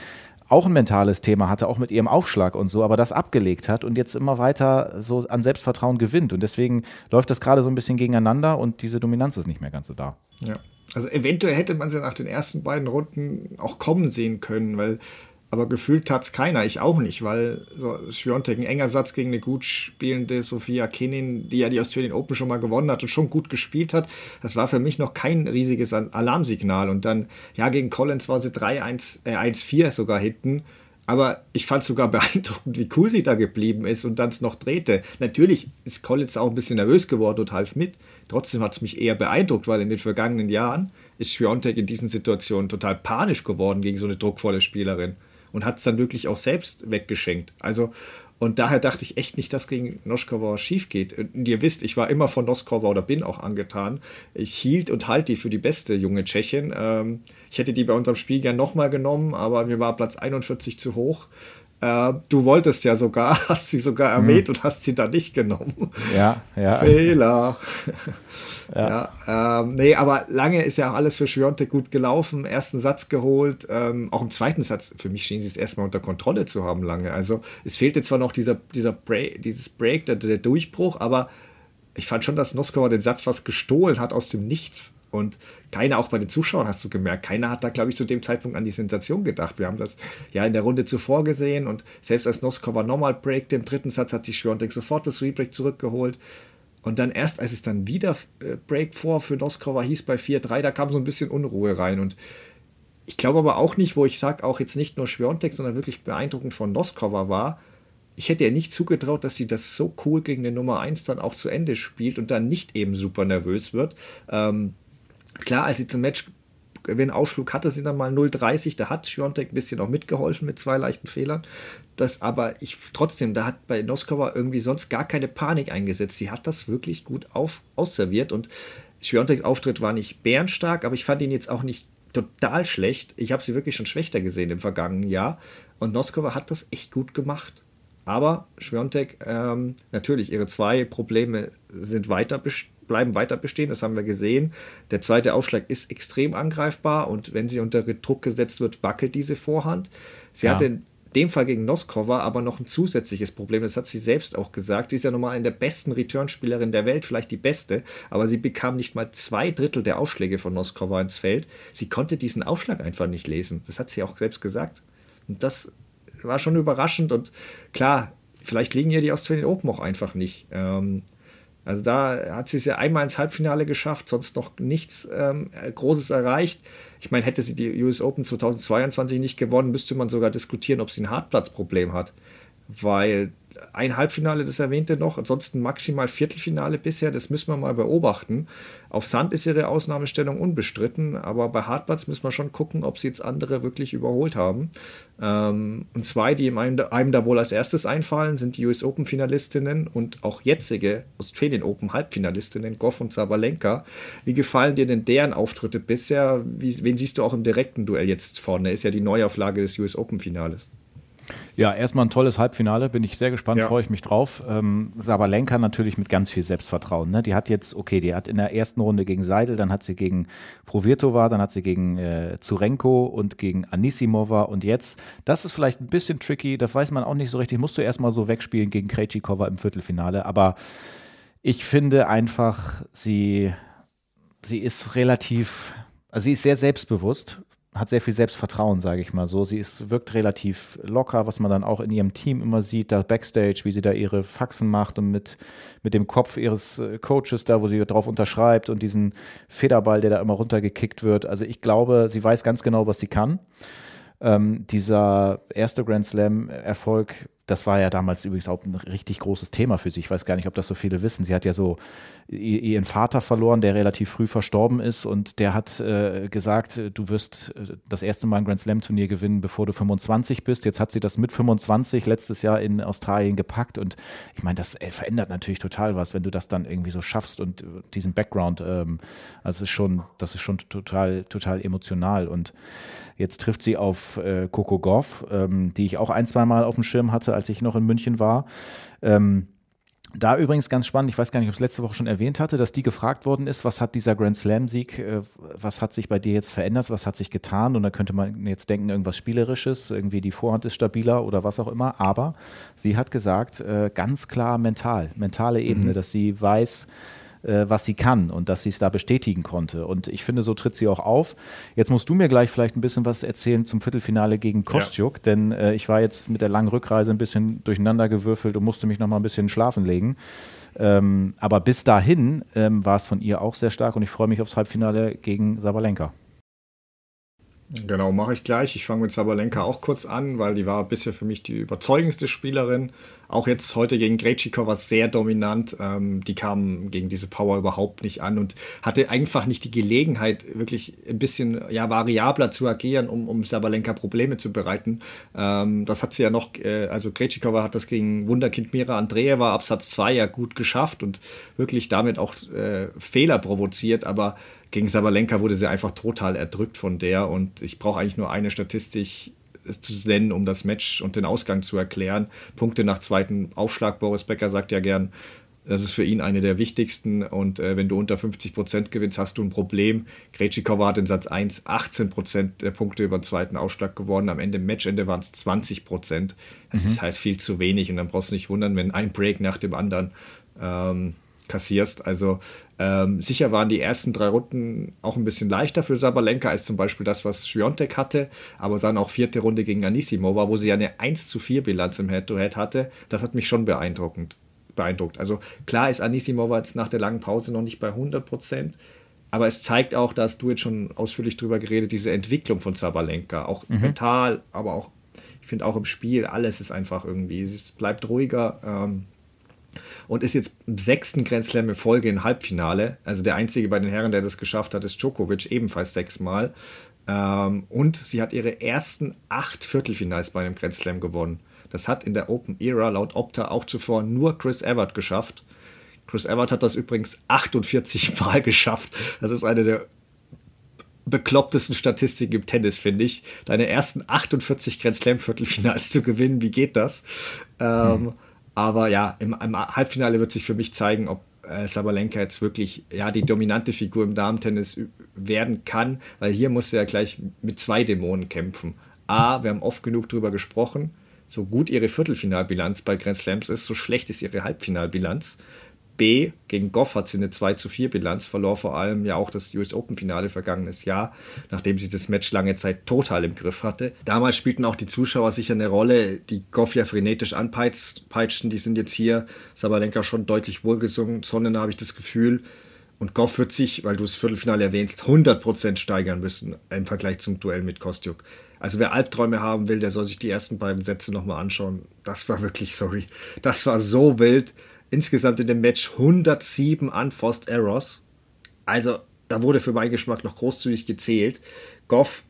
Speaker 2: auch ein mentales Thema hatte, auch mit ihrem Aufschlag und so, aber das abgelegt hat und jetzt immer weiter so an Selbstvertrauen gewinnt. Und deswegen läuft das gerade so ein bisschen gegeneinander und diese Dominanz ist nicht mehr ganz so da.
Speaker 1: Ja. Also eventuell hätte man sie nach den ersten beiden Runden auch kommen sehen können, weil aber gefühlt tat es keiner, ich auch nicht, weil so Schwiontek, ein enger Satz gegen eine gut spielende Sophia Kenin, die ja die Australian Open schon mal gewonnen hat und schon gut gespielt hat, das war für mich noch kein riesiges Alarmsignal. Und dann, ja, gegen Collins war sie 3-1, äh, 1-4 sogar hinten. Aber ich fand sogar *laughs* beeindruckend, wie cool sie da geblieben ist und dann es noch drehte. Natürlich ist Collins auch ein bisschen nervös geworden und half mit. Trotzdem hat es mich eher beeindruckt, weil in den vergangenen Jahren ist Schwiontek in diesen Situationen total panisch geworden gegen so eine druckvolle Spielerin und hat es dann wirklich auch selbst weggeschenkt. Also, und daher dachte ich echt nicht, dass gegen Noskova schief geht. Und ihr wisst, ich war immer von Noskova oder bin auch angetan. Ich hielt und halte die für die beste junge Tschechin. Ähm, ich hätte die bei unserem Spiel gern nochmal genommen, aber mir war Platz 41 zu hoch. Äh, du wolltest ja sogar, *laughs* hast sie sogar erwähnt hm. und hast sie da nicht genommen.
Speaker 2: Ja, ja. *laughs*
Speaker 1: Fehler. *laughs* Ja. ja ähm, nee, aber lange ist ja auch alles für Schwiontek gut gelaufen. Ersten Satz geholt, ähm, auch im zweiten Satz. Für mich schien sie es erstmal unter Kontrolle zu haben lange. Also es fehlte zwar noch dieser, dieser Break, dieses Break, der, der Durchbruch, aber ich fand schon, dass Noskova den Satz fast gestohlen hat aus dem Nichts. Und keiner, auch bei den Zuschauern hast du gemerkt, keiner hat da, glaube ich, zu dem Zeitpunkt an die Sensation gedacht. Wir haben das ja in der Runde zuvor gesehen und selbst als Noskova nochmal breakte im dritten Satz, hat sich Schwiontek sofort das Rebreak zurückgeholt. Und dann erst, als es dann wieder äh, Break vor für Noskova hieß bei 4-3, da kam so ein bisschen Unruhe rein. Und ich glaube aber auch nicht, wo ich sage, auch jetzt nicht nur Schwiontek, sondern wirklich beeindruckend von Noskova war, ich hätte ihr nicht zugetraut, dass sie das so cool gegen den Nummer 1 dann auch zu Ende spielt und dann nicht eben super nervös wird. Ähm, klar, als sie zum Match wenn Ausschlug hatte sie dann mal 0,30. Da hat Schwiontek ein bisschen auch mitgeholfen mit zwei leichten Fehlern. Das aber ich trotzdem, da hat bei Noskova irgendwie sonst gar keine Panik eingesetzt. Sie hat das wirklich gut auf, ausserviert und Schwionteks Auftritt war nicht bärenstark, aber ich fand ihn jetzt auch nicht total schlecht. Ich habe sie wirklich schon schlechter gesehen im vergangenen Jahr und Noskova hat das echt gut gemacht. Aber Schwiontek, ähm, natürlich, ihre zwei Probleme sind weiter bestehen bleiben weiter bestehen, das haben wir gesehen. Der zweite Ausschlag ist extrem angreifbar und wenn sie unter Druck gesetzt wird, wackelt diese Vorhand. Sie ja. hatte in dem Fall gegen Noskova aber noch ein zusätzliches Problem, das hat sie selbst auch gesagt. Sie ist ja nochmal eine der besten Returnspielerin der Welt, vielleicht die beste, aber sie bekam nicht mal zwei Drittel der Ausschläge von Noskova ins Feld. Sie konnte diesen Ausschlag einfach nicht lesen. Das hat sie auch selbst gesagt. Und das war schon überraschend und klar, vielleicht liegen ihr die Australian Open auch einfach nicht. Ähm, also da hat sie es ja einmal ins Halbfinale geschafft, sonst noch nichts ähm, Großes erreicht. Ich meine, hätte sie die US Open 2022 nicht gewonnen, müsste man sogar diskutieren, ob sie ein Hartplatzproblem hat. Weil ein Halbfinale, das erwähnte noch, ansonsten maximal Viertelfinale bisher, das müssen wir mal beobachten. Auf Sand ist ihre Ausnahmestellung unbestritten, aber bei Hartplatz müssen wir schon gucken, ob sie jetzt andere wirklich überholt haben. Ähm, und zwei, die einem, einem da wohl als erstes einfallen, sind die US Open Finalistinnen und auch jetzige Australian Open Halbfinalistinnen, Goff und Sabalenka. Wie gefallen dir denn deren Auftritte bisher? Wie, wen siehst du auch im direkten Duell jetzt vorne? Ist ja die Neuauflage des US Open Finales.
Speaker 2: Ja, erstmal ein tolles Halbfinale, bin ich sehr gespannt, ja. freue ich mich drauf. Ähm, Sabalenka natürlich mit ganz viel Selbstvertrauen. Ne? Die hat jetzt, okay, die hat in der ersten Runde gegen Seidel, dann hat sie gegen Provirtova, dann hat sie gegen äh, Zurenko und gegen Anisimova und jetzt, das ist vielleicht ein bisschen tricky, das weiß man auch nicht so richtig, musst du erstmal so wegspielen gegen Krejcikova im Viertelfinale, aber ich finde einfach, sie, sie ist relativ, also sie ist sehr selbstbewusst hat sehr viel Selbstvertrauen, sage ich mal so. Sie ist, wirkt relativ locker, was man dann auch in ihrem Team immer sieht, da Backstage, wie sie da ihre Faxen macht und mit, mit dem Kopf ihres äh, Coaches da, wo sie drauf unterschreibt und diesen Federball, der da immer runtergekickt wird. Also ich glaube, sie weiß ganz genau, was sie kann. Ähm, dieser erste Grand Slam-Erfolg das war ja damals übrigens auch ein richtig großes Thema für sie. Ich weiß gar nicht, ob das so viele wissen. Sie hat ja so ihren Vater verloren, der relativ früh verstorben ist und der hat äh, gesagt, du wirst äh, das erste Mal ein Grand Slam Turnier gewinnen, bevor du 25 bist. Jetzt hat sie das mit 25 letztes Jahr in Australien gepackt und ich meine, das äh, verändert natürlich total was, wenn du das dann irgendwie so schaffst und diesen Background, ähm, also ist schon, das ist schon total, total emotional und jetzt trifft sie auf äh, Coco Goff, ähm, die ich auch ein, zwei Mal auf dem Schirm hatte, als ich noch in München war. Ähm, da übrigens ganz spannend, ich weiß gar nicht, ob ich es letzte Woche schon erwähnt hatte, dass die gefragt worden ist, was hat dieser Grand Slam-Sieg, äh, was hat sich bei dir jetzt verändert, was hat sich getan? Und da könnte man jetzt denken, irgendwas Spielerisches, irgendwie die Vorhand ist stabiler oder was auch immer. Aber sie hat gesagt, äh, ganz klar mental, mentale Ebene, mhm. dass sie weiß, was sie kann und dass sie es da bestätigen konnte. Und ich finde, so tritt sie auch auf. Jetzt musst du mir gleich vielleicht ein bisschen was erzählen zum Viertelfinale gegen Kostjuk, ja. denn äh, ich war jetzt mit der langen Rückreise ein bisschen durcheinander gewürfelt und musste mich noch mal ein bisschen schlafen legen. Ähm, aber bis dahin ähm, war es von ihr auch sehr stark und ich freue mich aufs Halbfinale gegen Sabalenka.
Speaker 1: Genau, mache ich gleich. Ich fange mit Sabalenka auch kurz an, weil die war bisher für mich die überzeugendste Spielerin. Auch jetzt heute gegen Grechikova sehr dominant. Ähm, die kam gegen diese Power überhaupt nicht an und hatte einfach nicht die Gelegenheit, wirklich ein bisschen ja, variabler zu agieren, um, um Sabalenka Probleme zu bereiten. Ähm, das hat sie ja noch, äh, also Grechikova hat das gegen Wunderkind Mira Andreeva Absatz 2 ja gut geschafft und wirklich damit auch äh, Fehler provoziert, aber gegen Sabalenka wurde sie einfach total erdrückt von der und ich brauche eigentlich nur eine Statistik zu nennen, um das Match und den Ausgang zu erklären. Punkte nach zweiten Aufschlag. Boris Becker sagt ja gern, das ist für ihn eine der wichtigsten und äh, wenn du unter 50 Prozent gewinnst, hast du ein Problem. Krejcikova hat in Satz 1 18 Prozent der Punkte über den zweiten Aufschlag gewonnen. Am Ende Matchende waren es 20 Prozent. Das mhm. ist halt viel zu wenig und dann brauchst du nicht wundern, wenn ein Break nach dem anderen ähm, kassierst. Also ähm, sicher waren die ersten drei Runden auch ein bisschen leichter für Sabalenka als zum Beispiel das, was Schwiontek hatte, aber dann auch vierte Runde gegen Anisimova, wo sie ja eine 1 zu 4 Bilanz im Head-to-Head -Head hatte. Das hat mich schon beeindruckend, beeindruckt. Also klar ist Anisimova jetzt nach der langen Pause noch nicht bei 100 Prozent, aber es zeigt auch, dass du jetzt schon ausführlich drüber geredet, diese Entwicklung von Sabalenka, auch mhm. mental, aber auch, ich finde auch im Spiel, alles ist einfach irgendwie, es bleibt ruhiger. Ähm, und ist jetzt im sechsten Grand Slam in Folge im Halbfinale. Also der einzige bei den Herren, der das geschafft hat, ist Djokovic, ebenfalls sechsmal. Ähm, und sie hat ihre ersten acht Viertelfinals bei einem Grand Slam gewonnen. Das hat in der Open Era laut Opta auch zuvor nur Chris Evert geschafft. Chris Evert hat das übrigens 48 *laughs* Mal geschafft. Das ist eine der beklopptesten Statistiken im Tennis, finde ich. Deine ersten 48 Grand Slam Viertelfinals zu gewinnen, wie geht das? Ähm, hm. Aber ja, im, im, Halbfinale wird sich für mich zeigen, ob äh, Sabalenka jetzt wirklich ja, die dominante Figur im Damen-Tennis werden kann, weil hier muss er ja gleich mit zwei Dämonen kämpfen. A, wir haben oft genug darüber gesprochen, so gut ihre Viertelfinalbilanz bei Grand Slams ist, so schlecht ist ihre Halbfinalbilanz. B, gegen Goff hat sie eine 2 zu 4 Bilanz, verlor vor allem ja auch das US Open Finale vergangenes Jahr, nachdem sie das Match lange Zeit total im Griff hatte. Damals spielten auch die Zuschauer sicher eine Rolle, die Goff ja frenetisch anpeitschten, die sind jetzt hier, Sabalenka schon deutlich wohlgesungen, Sonnen habe ich das Gefühl. Und Goff wird sich, weil du das Viertelfinale erwähnst, 100% steigern müssen im Vergleich zum Duell mit Kostjuk. Also wer Albträume haben will, der soll sich die ersten beiden Sätze nochmal anschauen. Das war wirklich, sorry, das war so wild insgesamt in dem Match 107 Unforced Errors. Also da wurde für meinen Geschmack noch großzügig gezählt. Goff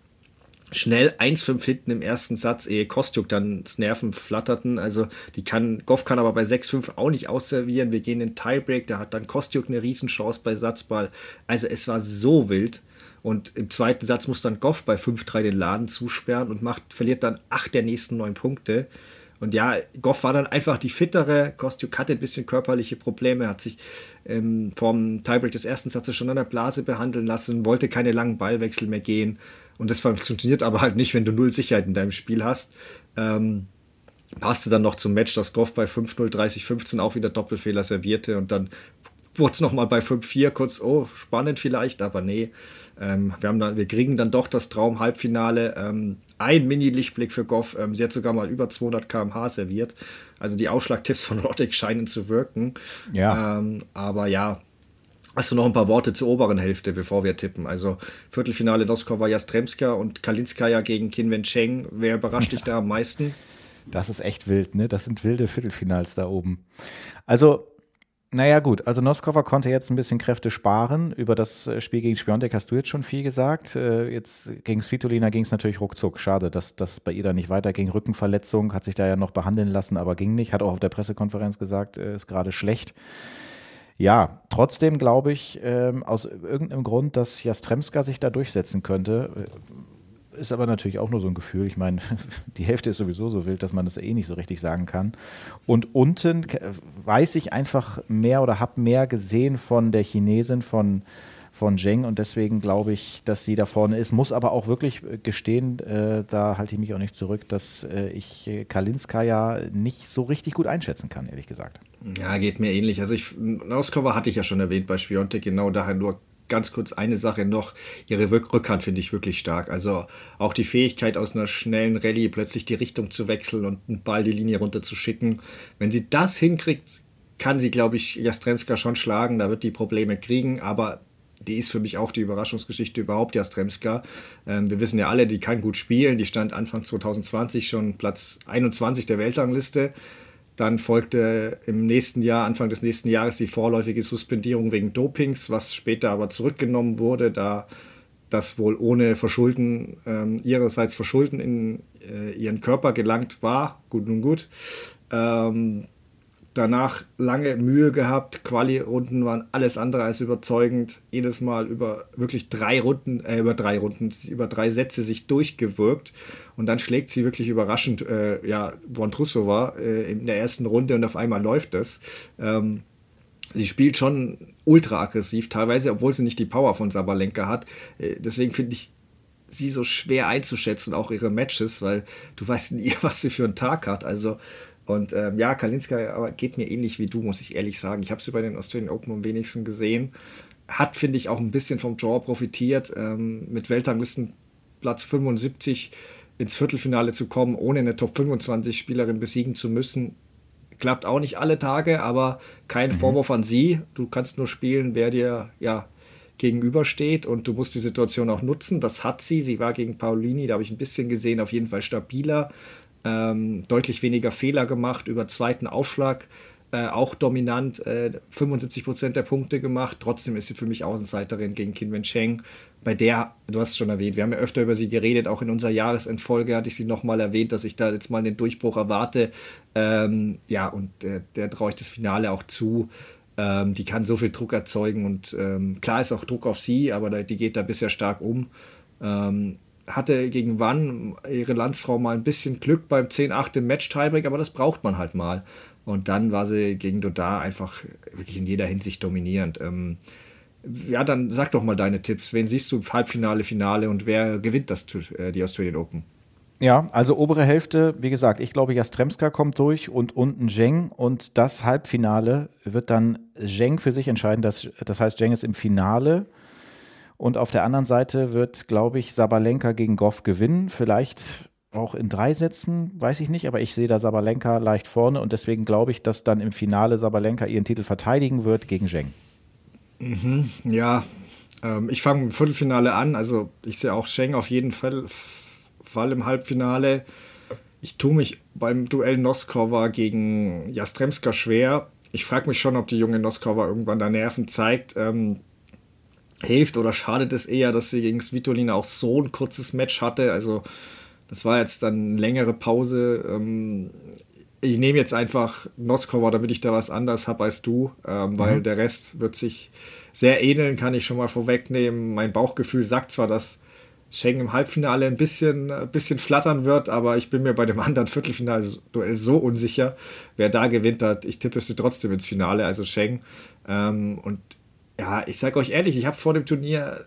Speaker 1: schnell 1-5 hinten im ersten Satz, ehe Kostjuk dann das Nerven flatterten. Also die kann, Goff kann aber bei 6-5 auch nicht ausservieren. Wir gehen in Tiebreak, da hat dann Kostjuk eine Riesenchance bei Satzball. Also es war so wild. Und im zweiten Satz muss dann Goff bei 5-3 den Laden zusperren und macht, verliert dann acht der nächsten neun Punkte. Und ja, Goff war dann einfach die fittere. Kostjuk hatte ein bisschen körperliche Probleme, hat sich ähm, vom Tiebreak des ersten Satzes schon an der Blase behandeln lassen, wollte keine langen Ballwechsel mehr gehen. Und das funktioniert aber halt nicht, wenn du null Sicherheit in deinem Spiel hast. Ähm, passte dann noch zum Match, dass Goff bei 5-0, 30-15 auch wieder Doppelfehler servierte und dann wurde es nochmal bei 5-4 kurz, oh, spannend vielleicht, aber nee. Ähm, wir, haben dann, wir kriegen dann doch das Traum-Halbfinale. Ähm, ein Mini-Lichtblick für Goff. Ähm, sie hat sogar mal über 200 km/h serviert. Also die Ausschlagtipps *laughs* von Roddick scheinen zu wirken. Ja. Ähm, aber ja, Hast du noch ein paar Worte zur oberen Hälfte, bevor wir tippen? Also Viertelfinale Noskova Jastremska und Kalinskaya gegen Kinwen Cheng. Wer überrascht dich *laughs* da am meisten?
Speaker 2: Das ist echt wild, ne? Das sind wilde Viertelfinals da oben. Also naja, gut. Also Noskova konnte jetzt ein bisschen Kräfte sparen. Über das äh, Spiel gegen Spiontek hast du jetzt schon viel gesagt. Äh, jetzt gegen Svitolina ging es natürlich ruckzuck. Schade, dass das bei ihr da nicht weiterging. Rückenverletzung hat sich da ja noch behandeln lassen, aber ging nicht. Hat auch auf der Pressekonferenz gesagt, äh, ist gerade schlecht. Ja, trotzdem glaube ich, ähm, aus irgendeinem Grund, dass Jastremska sich da durchsetzen könnte ist aber natürlich auch nur so ein Gefühl. Ich meine, *laughs* die Hälfte ist sowieso so wild, dass man das eh nicht so richtig sagen kann. Und unten weiß ich einfach mehr oder habe mehr gesehen von der Chinesin, von, von Zheng und deswegen glaube ich, dass sie da vorne ist. Muss aber auch wirklich gestehen, äh, da halte ich mich auch nicht zurück, dass äh, ich Kalinska ja nicht so richtig gut einschätzen kann, ehrlich gesagt.
Speaker 1: Ja, geht mir ähnlich. Also ich, Noskova hatte ich ja schon erwähnt bei Spiontek, genau daher nur ganz kurz eine Sache noch. Ihre Rückhand finde ich wirklich stark. Also auch die Fähigkeit aus einer schnellen Rallye plötzlich die Richtung zu wechseln und einen Ball die Linie runter zu schicken. Wenn sie das hinkriegt, kann sie, glaube ich, Jastremska schon schlagen. Da wird die Probleme kriegen. Aber die ist für mich auch die Überraschungsgeschichte überhaupt, Jastremska. Ähm, wir wissen ja alle, die kann gut spielen. Die stand Anfang 2020 schon Platz 21 der Weltrangliste. Dann folgte im nächsten Jahr, Anfang des nächsten Jahres, die vorläufige Suspendierung wegen Dopings, was später aber zurückgenommen wurde, da das wohl ohne Verschulden, ähm, ihrerseits Verschulden in äh, ihren Körper gelangt war. Gut und gut. Ähm, danach lange Mühe gehabt. Quali-Runden waren alles andere als überzeugend. Jedes Mal über wirklich drei Runden, äh, über drei Runden, über drei Sätze sich durchgewirkt. Und dann schlägt sie wirklich überraschend, äh, ja, Vondrusova äh, in der ersten Runde und auf einmal läuft das. Ähm, sie spielt schon ultra aggressiv, teilweise, obwohl sie nicht die Power von Sabalenka hat. Äh, deswegen finde ich sie so schwer einzuschätzen, auch ihre Matches, weil du weißt nie, *laughs* was sie für einen Tag hat. Also und ähm, ja, Kalinska aber geht mir ähnlich wie du, muss ich ehrlich sagen. Ich habe sie bei den Australian Open am wenigsten gesehen. Hat, finde ich, auch ein bisschen vom Draw profitiert. Ähm, mit Weltranglistenplatz 75 ins Viertelfinale zu kommen, ohne eine Top 25 Spielerin besiegen zu müssen, klappt auch nicht alle Tage, aber kein mhm. Vorwurf an sie. Du kannst nur spielen, wer dir ja gegenübersteht und du musst die Situation auch nutzen. Das hat sie. Sie war gegen Paulini, da habe ich ein bisschen gesehen, auf jeden Fall stabiler ähm, deutlich weniger Fehler gemacht, über zweiten Aufschlag äh, auch dominant, äh, 75 Prozent der Punkte gemacht. Trotzdem ist sie für mich Außenseiterin gegen Qin Wen Cheng. Bei der, du hast es schon erwähnt, wir haben ja öfter über sie geredet, auch in unserer Jahresendfolge hatte ich sie nochmal erwähnt, dass ich da jetzt mal den Durchbruch erwarte. Ähm, ja, und äh, der traue ich das Finale auch zu. Ähm, die kann so viel Druck erzeugen und ähm, klar ist auch Druck auf sie, aber die geht da bisher stark um. Hatte gegen Wann ihre Landsfrau mal ein bisschen Glück beim 10-8 im Match-Tiebreak, aber das braucht man halt mal. Und dann war sie gegen Dodar einfach wirklich in jeder Hinsicht dominierend. Ähm, ja, dann sag doch mal deine Tipps. Wen siehst du im Halbfinale, Finale und wer gewinnt das, äh, die Australian Open?
Speaker 2: Ja, also obere Hälfte, wie gesagt, ich glaube, Jastremska kommt durch und unten Zheng und das Halbfinale wird dann Zheng für sich entscheiden. Das, das heißt, Zheng ist im Finale und auf der anderen Seite wird, glaube ich, Sabalenka gegen Goff gewinnen. Vielleicht auch in drei Sätzen, weiß ich nicht, aber ich sehe da Sabalenka leicht vorne und deswegen glaube ich, dass dann im Finale Sabalenka ihren Titel verteidigen wird gegen Zheng.
Speaker 1: Mhm, ja, ähm, ich fange im Viertelfinale an. Also ich sehe auch Zheng auf jeden Fall, Fall im Halbfinale. Ich tue mich beim Duell Noskova gegen Jastremska schwer. Ich frage mich schon, ob die junge Noskova irgendwann da Nerven zeigt. Ähm, hilft oder schadet es eher, dass sie gegen Svitolina auch so ein kurzes Match hatte. Also das war jetzt dann eine längere Pause. Ähm, ich nehme jetzt einfach Noskova, damit ich da was anderes habe als du, ähm, weil mhm. der Rest wird sich sehr ähneln, kann ich schon mal vorwegnehmen. Mein Bauchgefühl sagt zwar, dass Schengen im Halbfinale ein bisschen, ein bisschen flattern wird, aber ich bin mir bei dem anderen Viertelfinale-Duell so unsicher, wer da gewinnt hat. Ich tippe es trotzdem ins Finale, also Schengen. Ähm, und ja, ich sage euch ehrlich, ich habe vor dem Turnier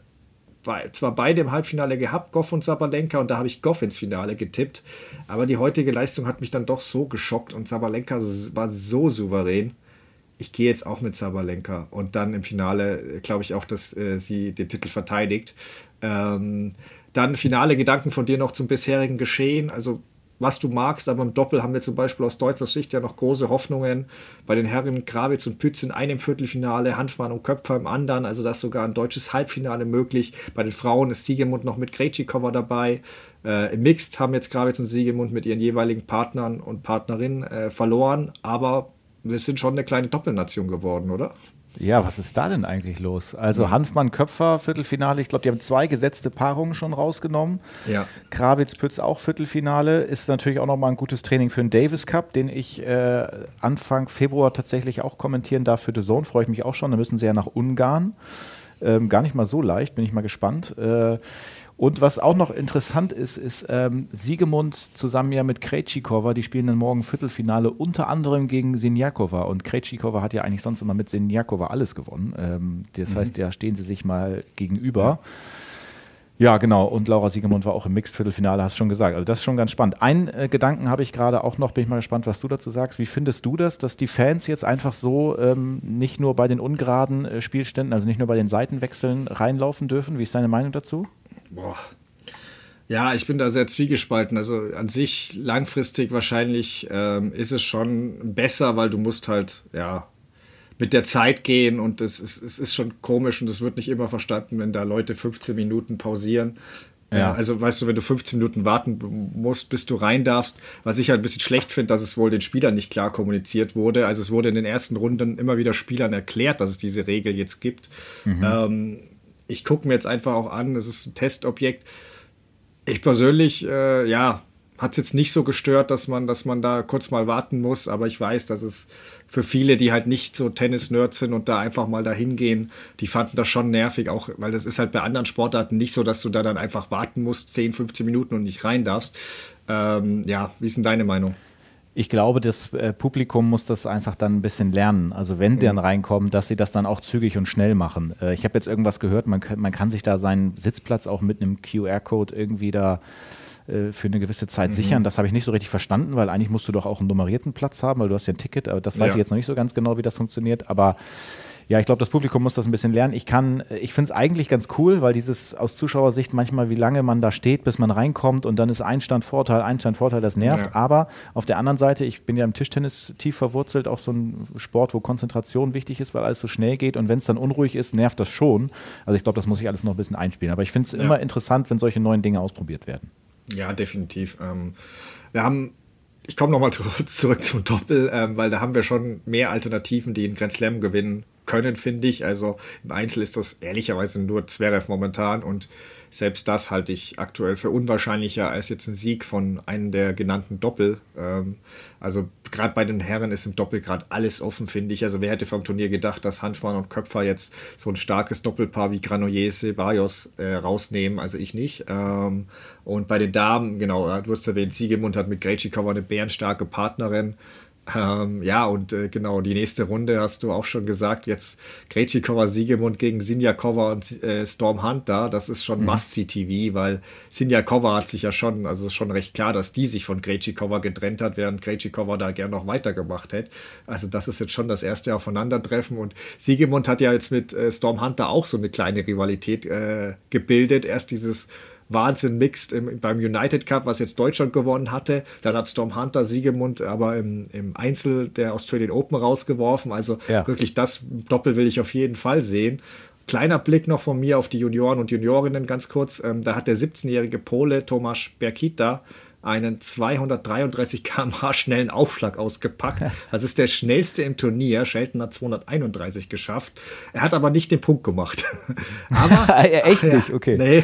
Speaker 1: zwar beide im Halbfinale gehabt, Goff und Sabalenka, und da habe ich Goff ins Finale getippt, aber die heutige Leistung hat mich dann doch so geschockt und Sabalenka war so souverän. Ich gehe jetzt auch mit Sabalenka und dann im Finale äh, glaube ich auch, dass äh, sie den Titel verteidigt. Ähm, dann finale Gedanken von dir noch zum bisherigen Geschehen. Also was du magst, aber im Doppel haben wir zum Beispiel aus deutscher Sicht ja noch große Hoffnungen. Bei den Herren Gravitz und Pütz in einem Viertelfinale, Hanfmann und Köpfer im anderen, also da ist sogar ein deutsches Halbfinale möglich. Bei den Frauen ist Siegemund noch mit Krejcikova dabei. Äh, Im Mixed haben jetzt Gravitz und Siegemund mit ihren jeweiligen Partnern und Partnerinnen äh, verloren, aber wir sind schon eine kleine Doppelnation geworden, oder?
Speaker 2: Ja, was ist da denn eigentlich los? Also Hanfmann-Köpfer, Viertelfinale. Ich glaube, die haben zwei gesetzte Paarungen schon rausgenommen.
Speaker 1: Ja.
Speaker 2: Krawitz-Pütz auch Viertelfinale. Ist natürlich auch nochmal ein gutes Training für den Davis Cup, den ich äh, Anfang Februar tatsächlich auch kommentieren darf für The Zone. Freue ich mich auch schon. Da müssen sie ja nach Ungarn. Ähm, gar nicht mal so leicht, bin ich mal gespannt. Äh, und was auch noch interessant ist, ist ähm, Siegemund zusammen ja mit Krejcikova, die spielen dann morgen Viertelfinale unter anderem gegen Sinjakova. Und Krejcikova hat ja eigentlich sonst immer mit Sinjakova alles gewonnen. Ähm, das mhm. heißt, ja stehen sie sich mal gegenüber. Ja, genau. Und Laura Siegemund war auch im Mixed-Viertelfinale, hast du schon gesagt. Also das ist schon ganz spannend. Einen äh, Gedanken habe ich gerade auch noch, bin ich mal gespannt, was du dazu sagst. Wie findest du das, dass die Fans jetzt einfach so ähm, nicht nur bei den ungeraden äh, Spielständen, also nicht nur bei den Seitenwechseln reinlaufen dürfen? Wie ist deine Meinung dazu?
Speaker 1: Boah. Ja, ich bin da sehr zwiegespalten. Also an sich langfristig wahrscheinlich ähm, ist es schon besser, weil du musst halt, ja, mit der Zeit gehen und es ist, es ist schon komisch und es wird nicht immer verstanden, wenn da Leute 15 Minuten pausieren. Ja. ja. also weißt du, wenn du 15 Minuten warten musst, bis du rein darfst, was ich halt ein bisschen schlecht finde, dass es wohl den Spielern nicht klar kommuniziert wurde. Also es wurde in den ersten Runden immer wieder Spielern erklärt, dass es diese Regel jetzt gibt. Mhm. Ähm, ich gucke mir jetzt einfach auch an, es ist ein Testobjekt. Ich persönlich, äh, ja, hat es jetzt nicht so gestört, dass man, dass man da kurz mal warten muss, aber ich weiß, dass es für viele, die halt nicht so Tennis-Nerds sind und da einfach mal dahin gehen, die fanden das schon nervig, auch weil das ist halt bei anderen Sportarten nicht so, dass du da dann einfach warten musst, 10, 15 Minuten und nicht rein darfst. Ähm, ja, wie ist denn deine Meinung?
Speaker 2: Ich glaube, das äh, Publikum muss das einfach dann ein bisschen lernen. Also wenn die dann mhm. reinkommen, dass sie das dann auch zügig und schnell machen. Äh, ich habe jetzt irgendwas gehört, man, kann, man kann sich da seinen Sitzplatz auch mit einem QR-Code irgendwie da äh, für eine gewisse Zeit mhm. sichern. Das habe ich nicht so richtig verstanden, weil eigentlich musst du doch auch einen nummerierten Platz haben, weil du hast ja ein Ticket, aber das weiß ja. ich jetzt noch nicht so ganz genau, wie das funktioniert. Aber ja, ich glaube, das Publikum muss das ein bisschen lernen. Ich kann, ich finde es eigentlich ganz cool, weil dieses aus Zuschauersicht manchmal, wie lange man da steht, bis man reinkommt und dann ist Einstand Vorteil, Einstand Vorteil, das nervt. Ja. Aber auf der anderen Seite, ich bin ja im Tischtennis tief verwurzelt, auch so ein Sport, wo Konzentration wichtig ist, weil alles so schnell geht und wenn es dann unruhig ist, nervt das schon. Also ich glaube, das muss ich alles noch ein bisschen einspielen. Aber ich finde es ja. immer interessant, wenn solche neuen Dinge ausprobiert werden.
Speaker 1: Ja, definitiv. Ähm, wir haben ich komme nochmal *laughs* zurück zum Doppel, ähm, weil da haben wir schon mehr Alternativen, die in Grand Slam gewinnen können, finde ich. Also im Einzel ist das ehrlicherweise nur Zverev momentan und selbst das halte ich aktuell für unwahrscheinlicher als jetzt ein Sieg von einem der genannten Doppel. Ähm, also gerade bei den Herren ist im Doppel gerade alles offen, finde ich. Also wer hätte vom Turnier gedacht, dass Hanfmann und Köpfer jetzt so ein starkes Doppelpaar wie Granollers, Barrios äh, rausnehmen? Also ich nicht. Ähm, und bei den Damen, genau, du hast erwähnt, Siegemund hat mit Grejcikova eine bärenstarke Partnerin. Ähm, ja, und äh, genau, die nächste Runde hast du auch schon gesagt. Jetzt Krejcikova, Siegemund gegen Sinjakova und äh, Storm Hunt da. Das ist schon mhm. Must-See-TV, weil Sinjakova hat sich ja schon, also ist schon recht klar, dass die sich von Krejcikova getrennt hat, während Krejcikova da gern noch weitergemacht hätte. Also das ist jetzt schon das erste Aufeinandertreffen. Und Siegemund hat ja jetzt mit äh, Storm Hunter auch so eine kleine Rivalität äh, gebildet. Erst dieses Wahnsinn mixed im, beim United Cup, was jetzt Deutschland gewonnen hatte. Dann hat Storm Hunter Siegemund aber im, im Einzel der Australian Open rausgeworfen. Also ja. wirklich das Doppel will ich auf jeden Fall sehen. Kleiner Blick noch von mir auf die Junioren und Juniorinnen ganz kurz. Ähm, da hat der 17-jährige Pole Tomasz Berkita einen 233 km/h schnellen Aufschlag ausgepackt. *laughs* Das ist der schnellste im Turnier. Shelton hat 231 geschafft. Er hat aber nicht den Punkt gemacht. *laughs*
Speaker 2: aber echt nicht, okay.
Speaker 1: Nee,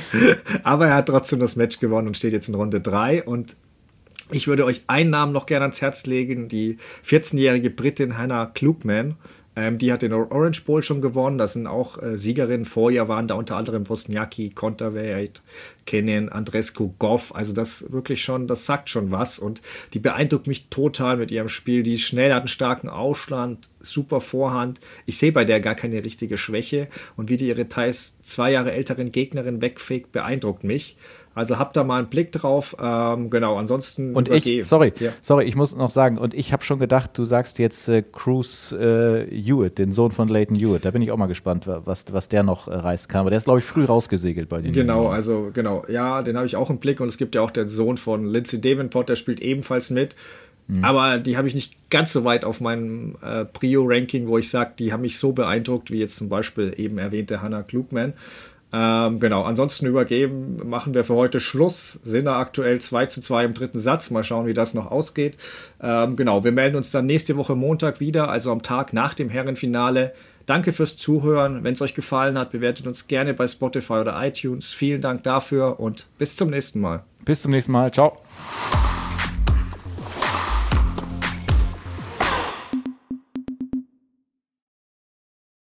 Speaker 1: aber er hat trotzdem das Match gewonnen und steht jetzt in Runde 3 und Ich würde euch einen Namen noch gerne ans Herz legen, die 14-jährige Britin Hannah Klugman. Ähm, die hat den Orange Bowl schon gewonnen. Das sind auch äh, Siegerinnen. Vorjahr waren da unter anderem Bosniaki, Konterweit, Kennen, Andrescu, Goff. Also das wirklich schon, das sagt schon was. Und die beeindruckt mich total mit ihrem Spiel. Die ist schnell, hat einen starken Ausstand, super Vorhand. Ich sehe bei der gar keine richtige Schwäche. Und wie die ihre teils zwei Jahre älteren Gegnerin wegfegt, beeindruckt mich. Also habt da mal einen Blick drauf. Ähm, genau, ansonsten.
Speaker 2: Und ich, sorry, ja. sorry, ich muss noch sagen, und ich habe schon gedacht, du sagst jetzt äh, Cruz äh, Hewitt, den Sohn von Leighton Hewitt. Da bin ich auch mal gespannt, was, was der noch äh, reißen kann. Aber der ist, glaube ich, früh rausgesegelt bei den
Speaker 1: Genau, Jungen. also genau. Ja, den habe ich auch im Blick. Und es gibt ja auch den Sohn von Lindsay Davenport, der spielt ebenfalls mit. Mhm. Aber die habe ich nicht ganz so weit auf meinem äh, Prio-Ranking, wo ich sage, die haben mich so beeindruckt, wie jetzt zum Beispiel eben erwähnte Hannah Klugman. Ähm, genau, ansonsten übergeben machen wir für heute Schluss. Sind aktuell 2 zu 2 im dritten Satz. Mal schauen, wie das noch ausgeht. Ähm, genau, wir melden uns dann nächste Woche Montag wieder, also am Tag nach dem Herrenfinale. Danke fürs Zuhören. Wenn es euch gefallen hat, bewertet uns gerne bei Spotify oder iTunes. Vielen Dank dafür und bis zum nächsten Mal.
Speaker 2: Bis zum nächsten Mal. Ciao.